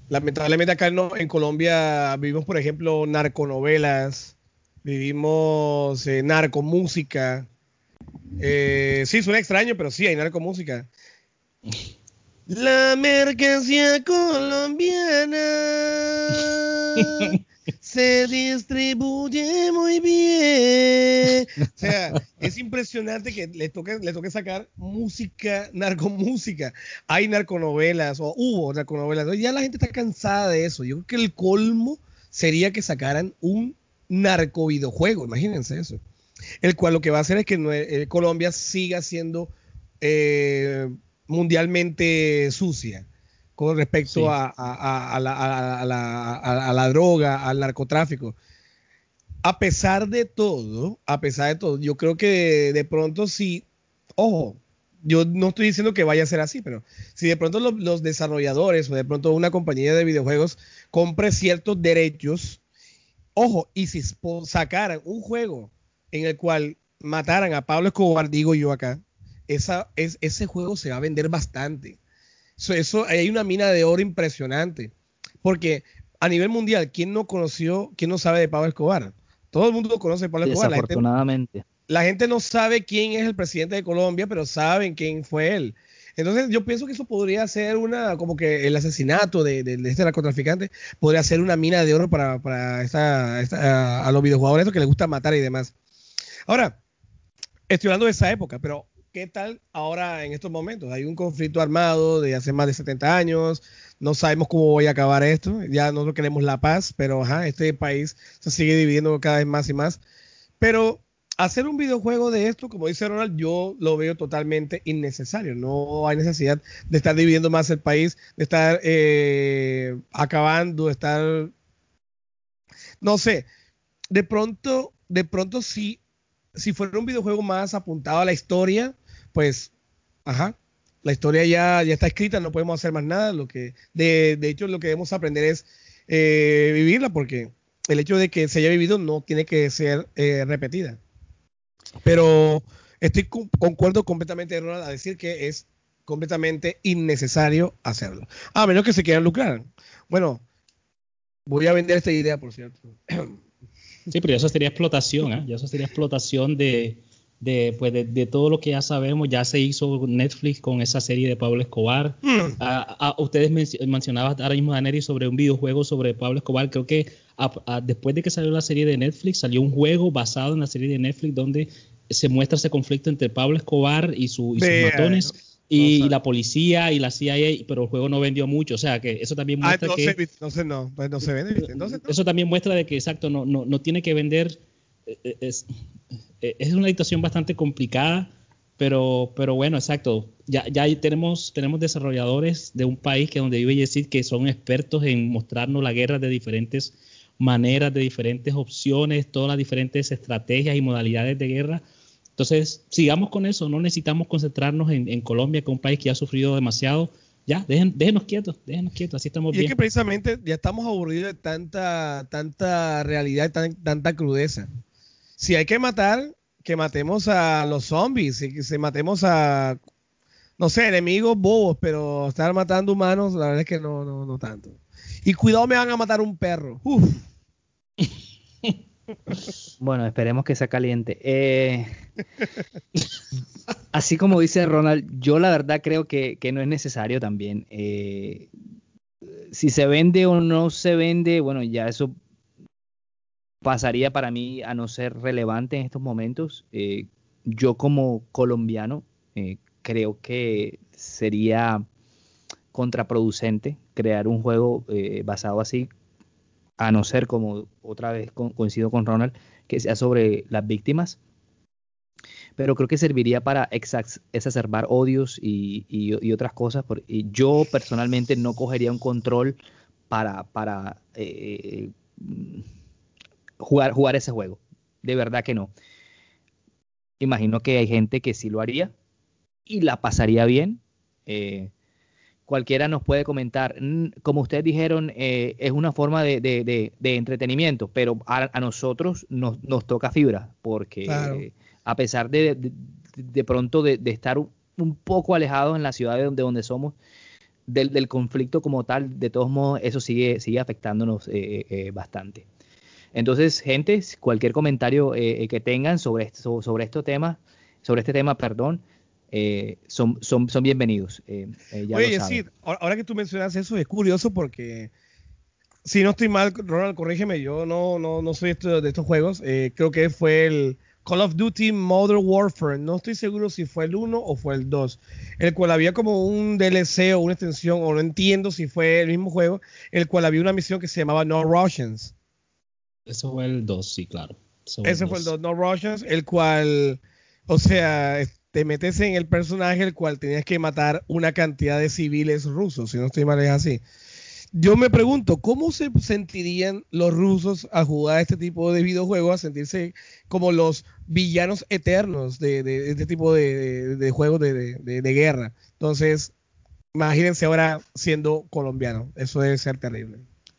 C: Lamentablemente acá en, Colombia vivimos, por ejemplo, narconovelas, vivimos eh, narcomúsica. Eh, sí, suena extraño, pero sí, hay narcomúsica. La mercancía colombiana se distribuye muy bien. O sea, es impresionante que le toque, le toque sacar música, narcomúsica. Hay narconovelas, o hubo narconovelas. Ya la gente está cansada de eso. Yo creo que el colmo sería que sacaran un narcovideojuego, imagínense eso. El cual lo que va a hacer es que eh, Colombia siga siendo eh, mundialmente sucia con respecto a, la, droga, al narcotráfico. A pesar de todo, a pesar de todo, yo creo que de pronto sí, ojo, yo no estoy diciendo que vaya a ser así, pero si de pronto los, desarrolladores o de pronto una compañía de videojuegos compre ciertos derechos, ojo, y si sacaran un juego en el cual mataran a Pablo Escobar, digo yo acá, esa, es, ese juego se va a vender bastante. Eso, hay una mina de oro impresionante. Porque a nivel mundial, ¿quién no conoció, quién no sabe de Pablo Escobar? Todo el mundo conoce de Pablo Escobar.
A: Desafortunadamente.
C: La gente, no sabe quién es el presidente de Colombia, pero saben quién fue él. Entonces yo pienso que eso podría ser una, como que el asesinato de, este narcotraficante podría ser una mina de oro para, para esta, a los videojuegos que les gusta matar y demás. Ahora, estoy hablando de esa época, pero ¿qué tal ahora en estos momentos? Hay un conflicto armado de hace más de 70 años, no sabemos cómo voy a acabar esto, ya no queremos la paz, pero este país se sigue dividiendo cada vez más y más. Pero hacer un videojuego de esto, como dice Ronald, yo lo veo totalmente innecesario. No hay necesidad de estar dividiendo más el país, de estar eh, acabando, de estar, no sé, de pronto, de pronto sí si fuera un videojuego más apuntado a la historia, pues, ajá, la historia ya, ya está escrita, no podemos hacer más nada. Lo que, de, de hecho, lo que debemos aprender es eh, vivirla, porque el hecho de que se haya vivido no tiene que ser eh, repetida. Pero estoy concuerdo completamente, Ronald, a decir que es completamente innecesario hacerlo. A menos que se quieran lucrar. Bueno, voy a vender esta idea, por cierto.
B: Sí, pero eso sería explotación, ¿eh? Ya eso sería explotación de, de, pues de, todo lo que ya sabemos. Ya se hizo Netflix con esa serie de Pablo Escobar. Mm. A, ustedes mencionaban ahora mismo, Daneri, sobre un videojuego sobre Pablo Escobar. Creo que después de que salió la serie de Netflix, salió un juego basado en la serie de Netflix donde se muestra ese conflicto entre Pablo Escobar y, su, y sus matones y, la policía y la CIA, pero el juego no vendió mucho, o sea que eso también ah, muestra que
C: no, pues no se vende, entonces
B: eso también muestra de que exacto no no, no tiene que vender es, eh, es una situación bastante complicada, pero pero bueno, exacto, ya ya tenemos tenemos desarrolladores de un país que donde vive decir que son expertos en mostrarnos la guerra de diferentes maneras, de diferentes opciones, todas las diferentes estrategias y modalidades de guerra entonces, sigamos con eso, no necesitamos concentrarnos en, Colombia, que es un país que ha sufrido demasiado. Ya, déjenos quietos, déjenos quietos, así estamos
C: y
B: bien.
C: es que precisamente ya estamos aburridos de tanta, tanta realidad y tanta crudeza. Si hay que matar, que matemos a los zombies, que se matemos a, no sé, enemigos bobos, pero estar matando humanos, la verdad es que no, no, no tanto. Y cuidado, me van a matar un perro. Uf.
A: Bueno, esperemos que sea caliente. Eh, así como dice Ronald, yo la verdad creo que, no es necesario también. Eh, si se vende o no se vende, bueno, ya eso pasaría para mí a no ser relevante en estos momentos. Eh, yo como colombiano creo que sería contraproducente crear un juego basado así a no ser como otra vez coincido con Ronald, que sea sobre las víctimas. pero creo que serviría para exacerbar odios y, otras cosas. y yo personalmente no cogería un control para, eh, jugar, jugar ese juego. De verdad que no. Imagino que hay gente que sí lo haría y la pasaría bien. Eh, cualquiera nos puede comentar. Como ustedes dijeron, eh, es una forma de, entretenimiento, pero a, nosotros nos, toca fibra, porque a pesar de, de, pronto de, estar un, poco alejados en la ciudad de donde, donde somos, del, conflicto como tal, de todos modos, eso sigue, sigue afectándonos eh, bastante. Entonces, gente, cualquier comentario que tengan sobre, esto, sobre estos temas, sobre este tema, perdón, eh, son, son, son bienvenidos. Eh,
C: eh Oye, decir, ahora que tú mencionas eso, es curioso porque si no estoy mal, Ronald, corrígeme, yo no, no, no soy de estos juegos. Eh, creo que fue el Call of Duty Modern Warfare. No estoy seguro si fue el 1 o fue el 2. El cual había como un DLC o una extensión, o no entiendo si fue el mismo juego, el cual había una misión que se llamaba No Russians.
B: Eso fue el 2, sí, claro.
C: Ese fue el 2, No Russians, el cual, o sea, te metes en el personaje el cual tenías que matar una cantidad de civiles rusos, si no estoy mal es así. Yo me pregunto, ¿cómo se sentirían los rusos a jugar este tipo de videojuegos, a sentirse como los villanos eternos de, este tipo de, juegos de, guerra? Entonces, imagínense ahora siendo colombiano, eso debe ser terrible.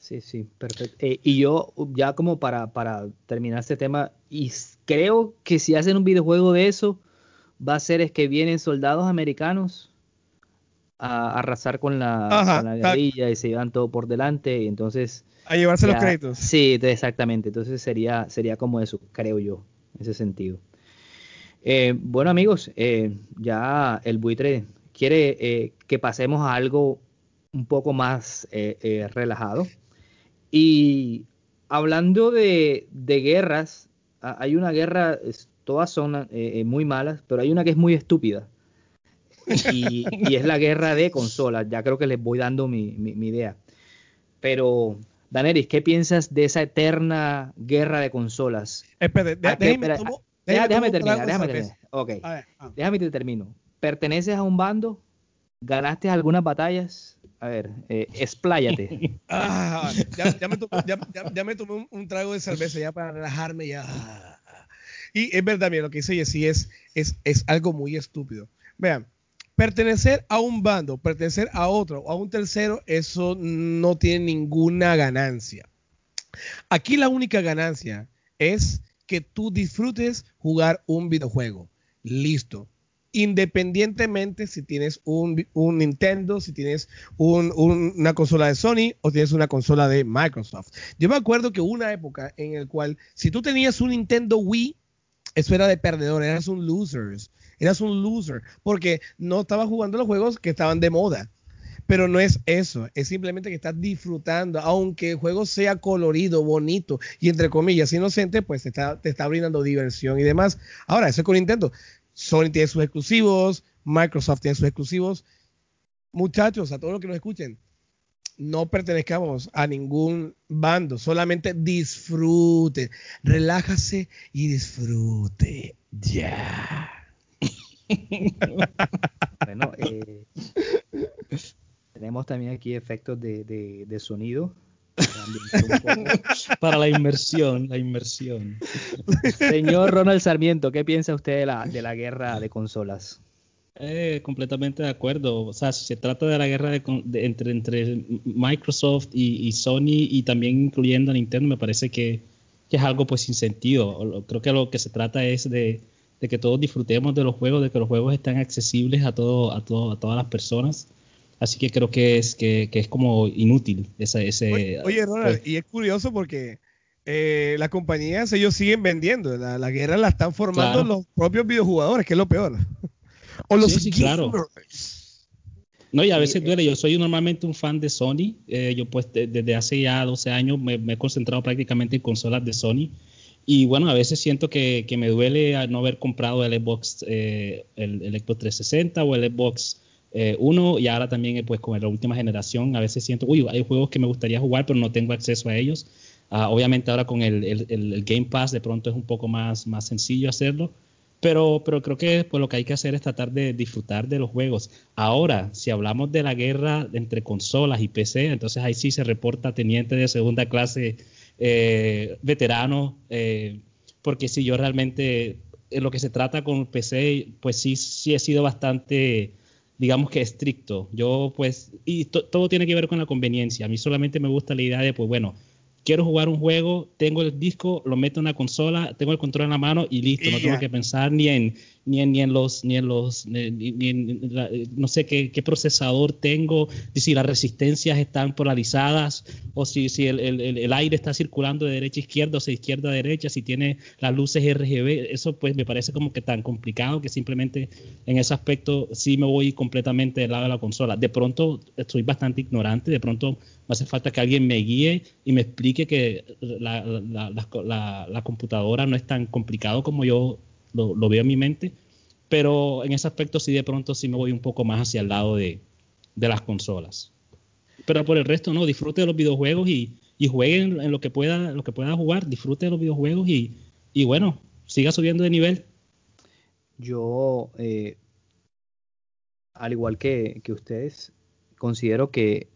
A: Sí, sí, perfecto. Eh, y yo, ya como para, para terminar este tema, y creo que si hacen un videojuego de eso, va a ser es que vienen soldados americanos a, arrasar con la, guerrilla y se llevan todo por delante y entonces
C: a llevarse los créditos.
A: Sí, exactamente. Entonces sería sería como eso, creo yo, en ese sentido. Eh, bueno amigos, eh, ya el buitre quiere eh, que pasemos a algo un poco más relajado. Y hablando de, de guerras, hay una guerra todas son eh, eh, muy malas, pero hay una que es muy estúpida. Y, es la guerra de consolas. Ya creo que les voy dando mi, idea. Pero, Daneris, ¿qué piensas de esa eterna guerra de consolas?
C: Espérate, déjame,
A: déjame, terminar, déjame terminar. Ok, ah. déjame te termino. ¿Perteneces a un bando? ¿Ganaste algunas batallas? A ver, eh, expláyate.
C: Ah, ya, me tomé, un, trago de cerveza ya para relajarme ya. Y es verdad, mira, lo que dice Jessy es, es, es algo muy estúpido. Vean, pertenecer a un bando, pertenecer a otro o a un tercero, eso no tiene ninguna ganancia. Aquí la única ganancia es que tú disfrutes jugar un videojuego. Listo. Independientemente si tienes un, Nintendo, si tienes una consola de Sony o tienes una consola de Microsoft. Yo me acuerdo que hubo una época en la cual si tú tenías un Nintendo Wii, eso era de perdedor, eras un loser. Eras un loser. Porque no estabas jugando los juegos que estaban de moda. Pero no es eso, es simplemente que estás disfrutando, aunque el juego sea colorido, bonito y entre comillas inocente, pues te está, te está brindando diversión y demás. Ahora, eso es con Nintendo. Sony tiene sus exclusivos, Microsoft tiene sus exclusivos. Muchachos, a todos los que nos escuchen, no pertenezcamos a ningún bando, solamente disfrute, relájase y disfrute. Ya.
A: bueno, eh, tenemos también aquí efectos de, sonido.
B: Para la inmersión, la inmersión.
A: Señor Ronald Sarmiento, ¿qué piensa usted de la, de la guerra de consolas?
B: Eh, completamente de acuerdo. O sea, si se trata de la guerra entre, entre Microsoft y, Sony y también incluyendo a Nintendo, me parece que, es algo pues sin sentido. Creo que lo que se trata es de, que todos disfrutemos de los juegos, de que los juegos estén accesibles a, todo, a, todo, a todas las personas. Así que creo que es, que, es como inútil ese... ese
C: oye, Ronald, pues y es curioso porque eh, las compañías, ellos siguen vendiendo. La, guerra la están formando los propios videojugadores, que es lo peor.
B: O los sí, claro. No, y a veces duele. Yo soy normalmente un fan de Sony. Eh, yo pues desde hace ya 12 años me, he concentrado prácticamente en consolas de Sony. Y bueno, a veces siento que, que me duele no haber comprado el Xbox, eh, el, Xbox 360 o el Xbox eh, 1 y ahora también pues con la última generación. A veces siento, uy, hay juegos que me gustaría jugar pero no tengo acceso a ellos. Ah, obviamente ahora con el, el, Game Pass de pronto es un poco más, más sencillo hacerlo Pero, pero creo que pues, lo que hay que hacer es tratar de disfrutar de los juegos. Ahora, si hablamos de la guerra entre consolas y PC, entonces ahí sí se reporta teniente de segunda clase eh, veterano, eh, porque si yo realmente, en lo que se trata con PC, pues sí, sí he sido bastante digamos que estricto. Yo pues, y todo tiene que ver con la conveniencia. A mí solamente me gusta la idea de, pues bueno, quiero jugar un juego, tengo el disco, lo meto en una consola, tengo el control en la mano y listo, no tengo que pensar ni en ni en, ni en los ni en los ni, en no sé qué, qué, procesador tengo, si las resistencias están polarizadas o si, si el, el, el, aire está circulando de derecha a izquierda o de izquierda a derecha, si tiene las luces RGB, eso pues me parece como que tan complicado que simplemente en ese aspecto sí me voy completamente del lado de la consola. De pronto estoy bastante ignorante, de pronto me hace falta que alguien me guíe y me explique que la, la, computadora no es tan complicado como yo lo, veo en mi mente, pero en ese aspecto sí de pronto sí me voy un poco más hacia el lado de, las consolas. Pero por el resto no, disfrute de los videojuegos y, y jueguen en lo que pueda, lo que pueda jugar, disfrute de los videojuegos y, bueno, siga subiendo de nivel.
A: Yo, eh, al igual que, que ustedes, considero que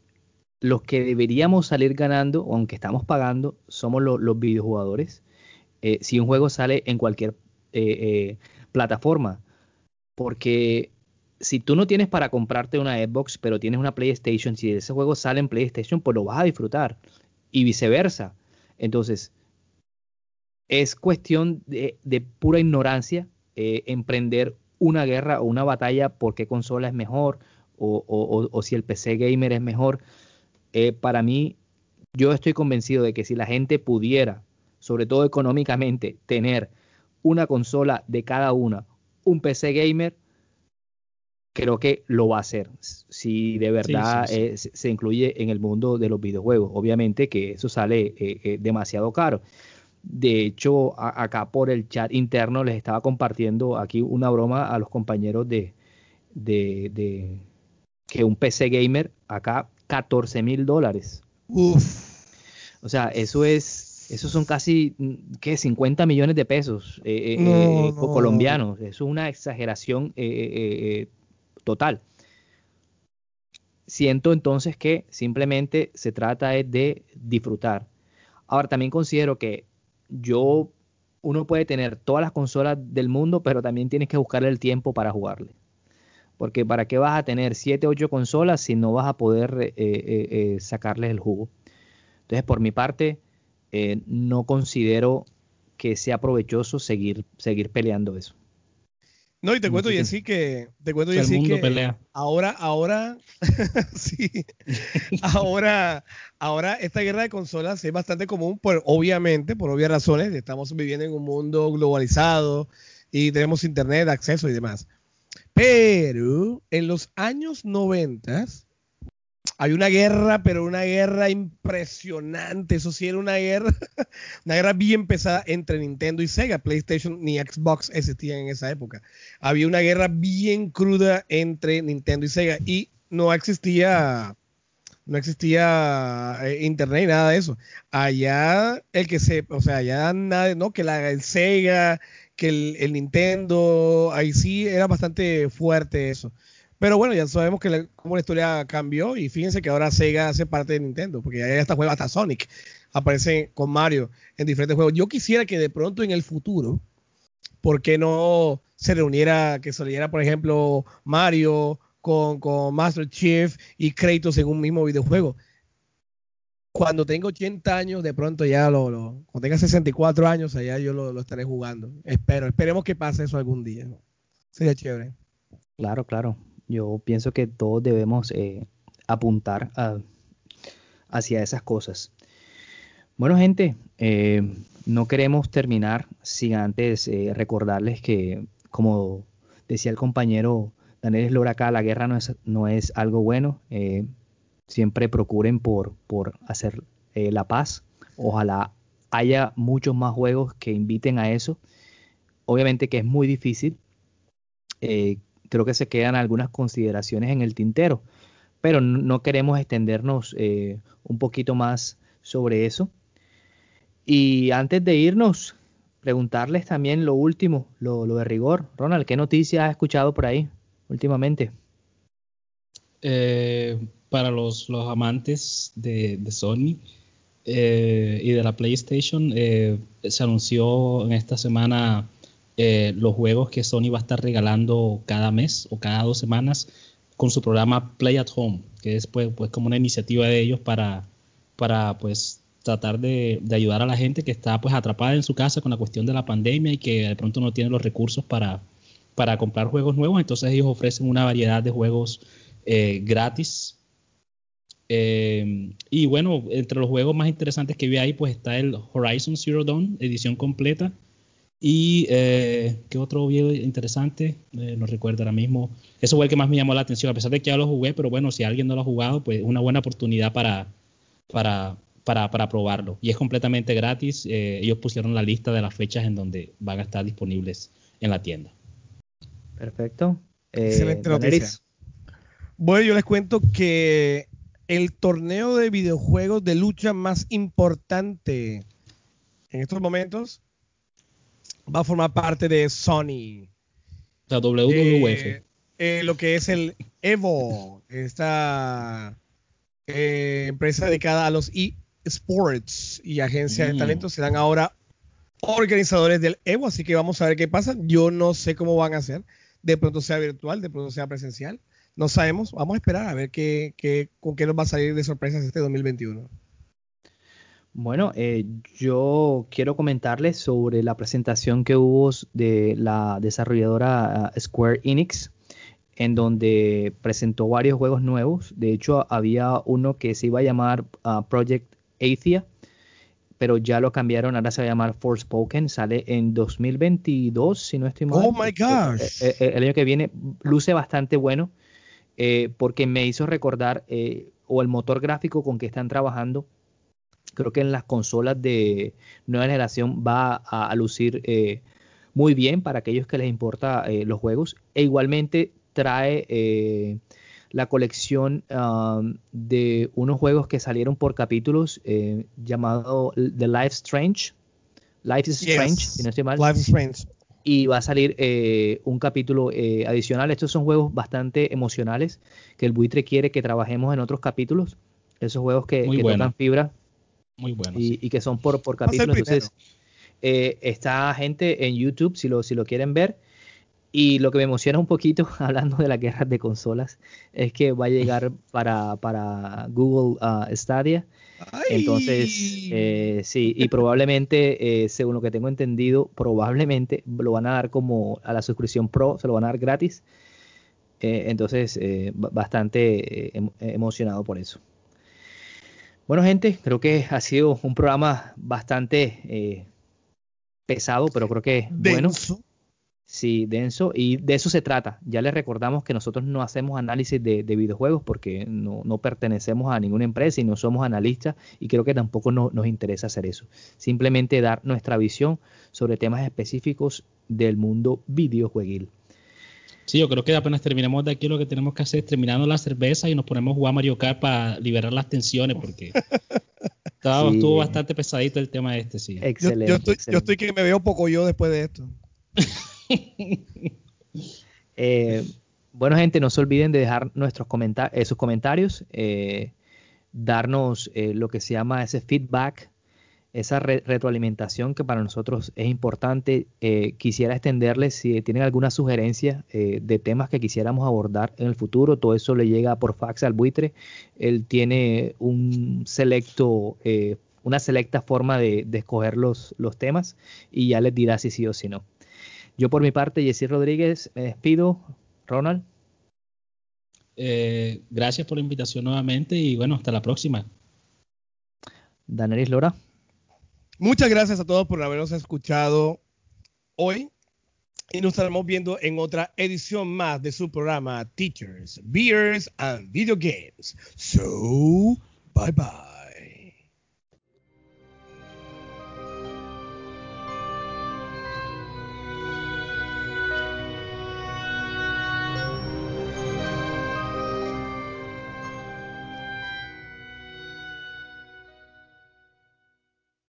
A: los que deberíamos salir ganando, aunque estamos pagando, somos los videojugadores. Eh, si un juego sale en cualquier eh, eh, plataforma, porque si tú no tienes para comprarte una Xbox, pero tienes una PlayStation, si ese juego sale en PlayStation, pues lo vas a disfrutar. Y viceversa. Entonces, es cuestión de, pura ignorancia emprender una guerra o una batalla por qué consola es mejor o si el PC gamer es mejor. Eh, para mí, yo estoy convencido de que si la gente pudiera, sobre todo económicamente, tener una consola de cada una, un PC gamer, creo que lo va a hacer. Si de verdad eh, se incluye en el mundo de los videojuegos. Obviamente que eso sale eh, demasiado caro. De hecho, acá por el chat interno les estaba compartiendo aquí una broma a los compañeros de, de, de que un PC gamer acá 14 mil dólares. O sea, eso es, eso son casi, ¿qué? 50 millones de pesos eh, eh, eh, colombianos. Eso es una exageración total. Siento entonces que simplemente se trata de disfrutar. Ahora, también considero que yo, uno puede tener todas las consolas del mundo, pero también tienes que buscarle el tiempo para jugarle. Porque ¿para qué vas a tener 7, 8 consolas si no vas a poder sacarles el jugo? Entonces, por mi parte, no considero que sea provechoso seguir, seguir peleando eso.
C: No, y te cuento, Jessy, que te cuento, Jessy, que pelea. ahora, ahora, sí, ahora, ahora esta guerra de consolas es bastante común, por, obviamente, por obvias razones, estamos viviendo en un mundo globalizado y tenemos internet, acceso y demás. Pero en los años 90 hay una guerra, pero una guerra impresionante. Eso sí era una guerra, una guerra bien pesada entre Nintendo y Sega. PlayStation ni Xbox existían en esa época. Había una guerra bien cruda entre Nintendo y Sega y no existía no existía eh, internet y nada de eso. Allá el que se, o sea, allá nada, no, que la el Sega, que el, Nintendo, ahí sí era bastante fuerte eso. Pero bueno, ya sabemos que la, cómo la historia cambió y fíjense que ahora Sega hace parte de Nintendo, porque ya está juega hasta Sonic aparece con Mario en diferentes juegos. Yo quisiera que de pronto en el futuro, ¿por qué no se reuniera, que se por ejemplo, Mario con, con Master Chief y Kratos en un mismo videojuego? cuando tenga 80 años, de pronto ya lo, cuando tenga 64 años, allá yo lo, estaré jugando. Espero, esperemos que pase eso algún día. Sería chévere.
A: Claro, claro. Yo pienso que todos debemos eh, apuntar hacia esas cosas. Bueno, gente, eh, no queremos terminar sin antes eh, recordarles que, como decía el compañero Daniel Eslora acá, la guerra no es, no es algo bueno siempre procuren por, por hacer la paz. Ojalá haya muchos más juegos que inviten a eso. Obviamente que es muy difícil. Creo que se quedan algunas consideraciones en el tintero, pero no, queremos extendernos eh, un poquito más sobre eso. Y antes de irnos, preguntarles también lo último, lo, de rigor. Ronald, ¿qué noticias has escuchado por ahí últimamente?
B: Eh, para los, los amantes de, Sony eh, y de la PlayStation, se anunció en esta semana los juegos que Sony va a estar regalando cada mes o cada dos semanas con su programa Play at Home, que es pues, pues como una iniciativa de ellos para, para pues tratar de, ayudar a la gente que está pues atrapada en su casa con la cuestión de la pandemia y que de pronto no tiene los recursos para, para comprar juegos nuevos. Entonces ellos ofrecen una variedad de juegos eh, gratis. Eh, y bueno, entre los juegos más interesantes que vi ahí pues está el Horizon Zero Dawn, edición completa. Y eh, qué otro video interesante, no recuerdo ahora mismo. Eso fue el que más me llamó la atención, a pesar de que ya lo jugué, pero bueno, si alguien no lo ha jugado, pues es una buena oportunidad para, para, para, para probarlo. Y es completamente gratis. Eh, ellos pusieron la lista de las fechas en donde van a estar disponibles en la tienda.
A: Perfecto.
C: Eh, Excelente noticia. Bueno, yo les cuento que el torneo de videojuegos de lucha más importante en estos momentos va a formar parte de Sony.
B: La WWF.
C: Eh, lo que es el Evo, esta empresa dedicada a los Sports y agencia de mm. talento serán ahora organizadores del Evo, así que vamos a ver qué pasa. Yo no sé cómo van a hacer. De pronto sea virtual, de pronto sea presencial. No sabemos. Vamos a esperar a ver qué, qué con qué nos va a salir de sorpresas este 2021.
A: Bueno, eh, yo quiero comentarles sobre la presentación que hubo de la desarrolladora uh, Square Enix en donde presentó varios juegos nuevos. De hecho, había uno que se iba a llamar uh, Project Athia, pero ya lo cambiaron, ahora se va a llamar Forspoken, sale en 2022, si no estoy mal.
C: Oh my gosh.
A: Eh, eh, eh, el, año que viene luce bastante bueno, porque me hizo recordar, o el motor gráfico con que están trabajando, creo que en las consolas de nueva generación va a, lucir muy bien para aquellos que les importa los juegos, e igualmente trae la colección um, de unos juegos que salieron por capítulos eh, llamado The Life Strange. Life is Strange, si no estoy mal.
C: Life is Strange.
A: Y va a salir eh, un capítulo eh, adicional. Estos son juegos bastante emocionales que el buitre quiere que trabajemos en otros capítulos. Esos juegos que, tocan fibra.
B: Muy buenos.
A: Y, que son por, por capítulos. Entonces, está gente en YouTube, si lo, si lo quieren ver. Y lo que me emociona un poquito, hablando de la guerra de consolas, es que va a llegar para, para Google uh, Stadia. Entonces, eh, sí, y probablemente, eh, según lo que tengo entendido, probablemente lo van a dar como a la suscripción Pro, se lo van a dar gratis. Eh, entonces, bastante em, emocionado por eso. Bueno, gente, creo que ha sido un programa bastante pesado, pero creo que bueno. Sí, denso. Y de eso se trata. Ya les recordamos que nosotros no hacemos análisis de, videojuegos porque no, pertenecemos a ninguna empresa y no somos analistas y creo que tampoco nos interesa hacer eso. Simplemente dar nuestra visión sobre temas específicos del mundo videojueguil.
B: Sí, yo creo que apenas terminemos de aquí lo que tenemos que hacer es terminando la cerveza y nos ponemos a jugar Mario Kart para liberar las tensiones porque estuvo bastante pesadito el tema este, sí.
C: Excelente yo, estoy, yo estoy que me veo poco yo después de esto.
A: Eh, bueno, gente, no se olviden de dejar nuestros comentarios, eh, sus comentarios, eh, darnos lo que se llama ese feedback, esa retroalimentación que para nosotros es importante. quisiera extenderles si tienen alguna sugerencia de temas que quisiéramos abordar en el futuro. Todo eso le llega por fax al buitre. Él tiene un selecto, una selecta forma de, de escoger los, los temas y ya les dirá si sí o si no. Yo por mi parte, Jessy Rodríguez, me despido. Ronald.
B: Eh, gracias por la invitación nuevamente y bueno, hasta la próxima.
A: Lora.
C: Muchas gracias a todos por habernos escuchado hoy y nos estaremos viendo en otra edición más de su programa Teachers, Beers and Video Games. So, bye bye.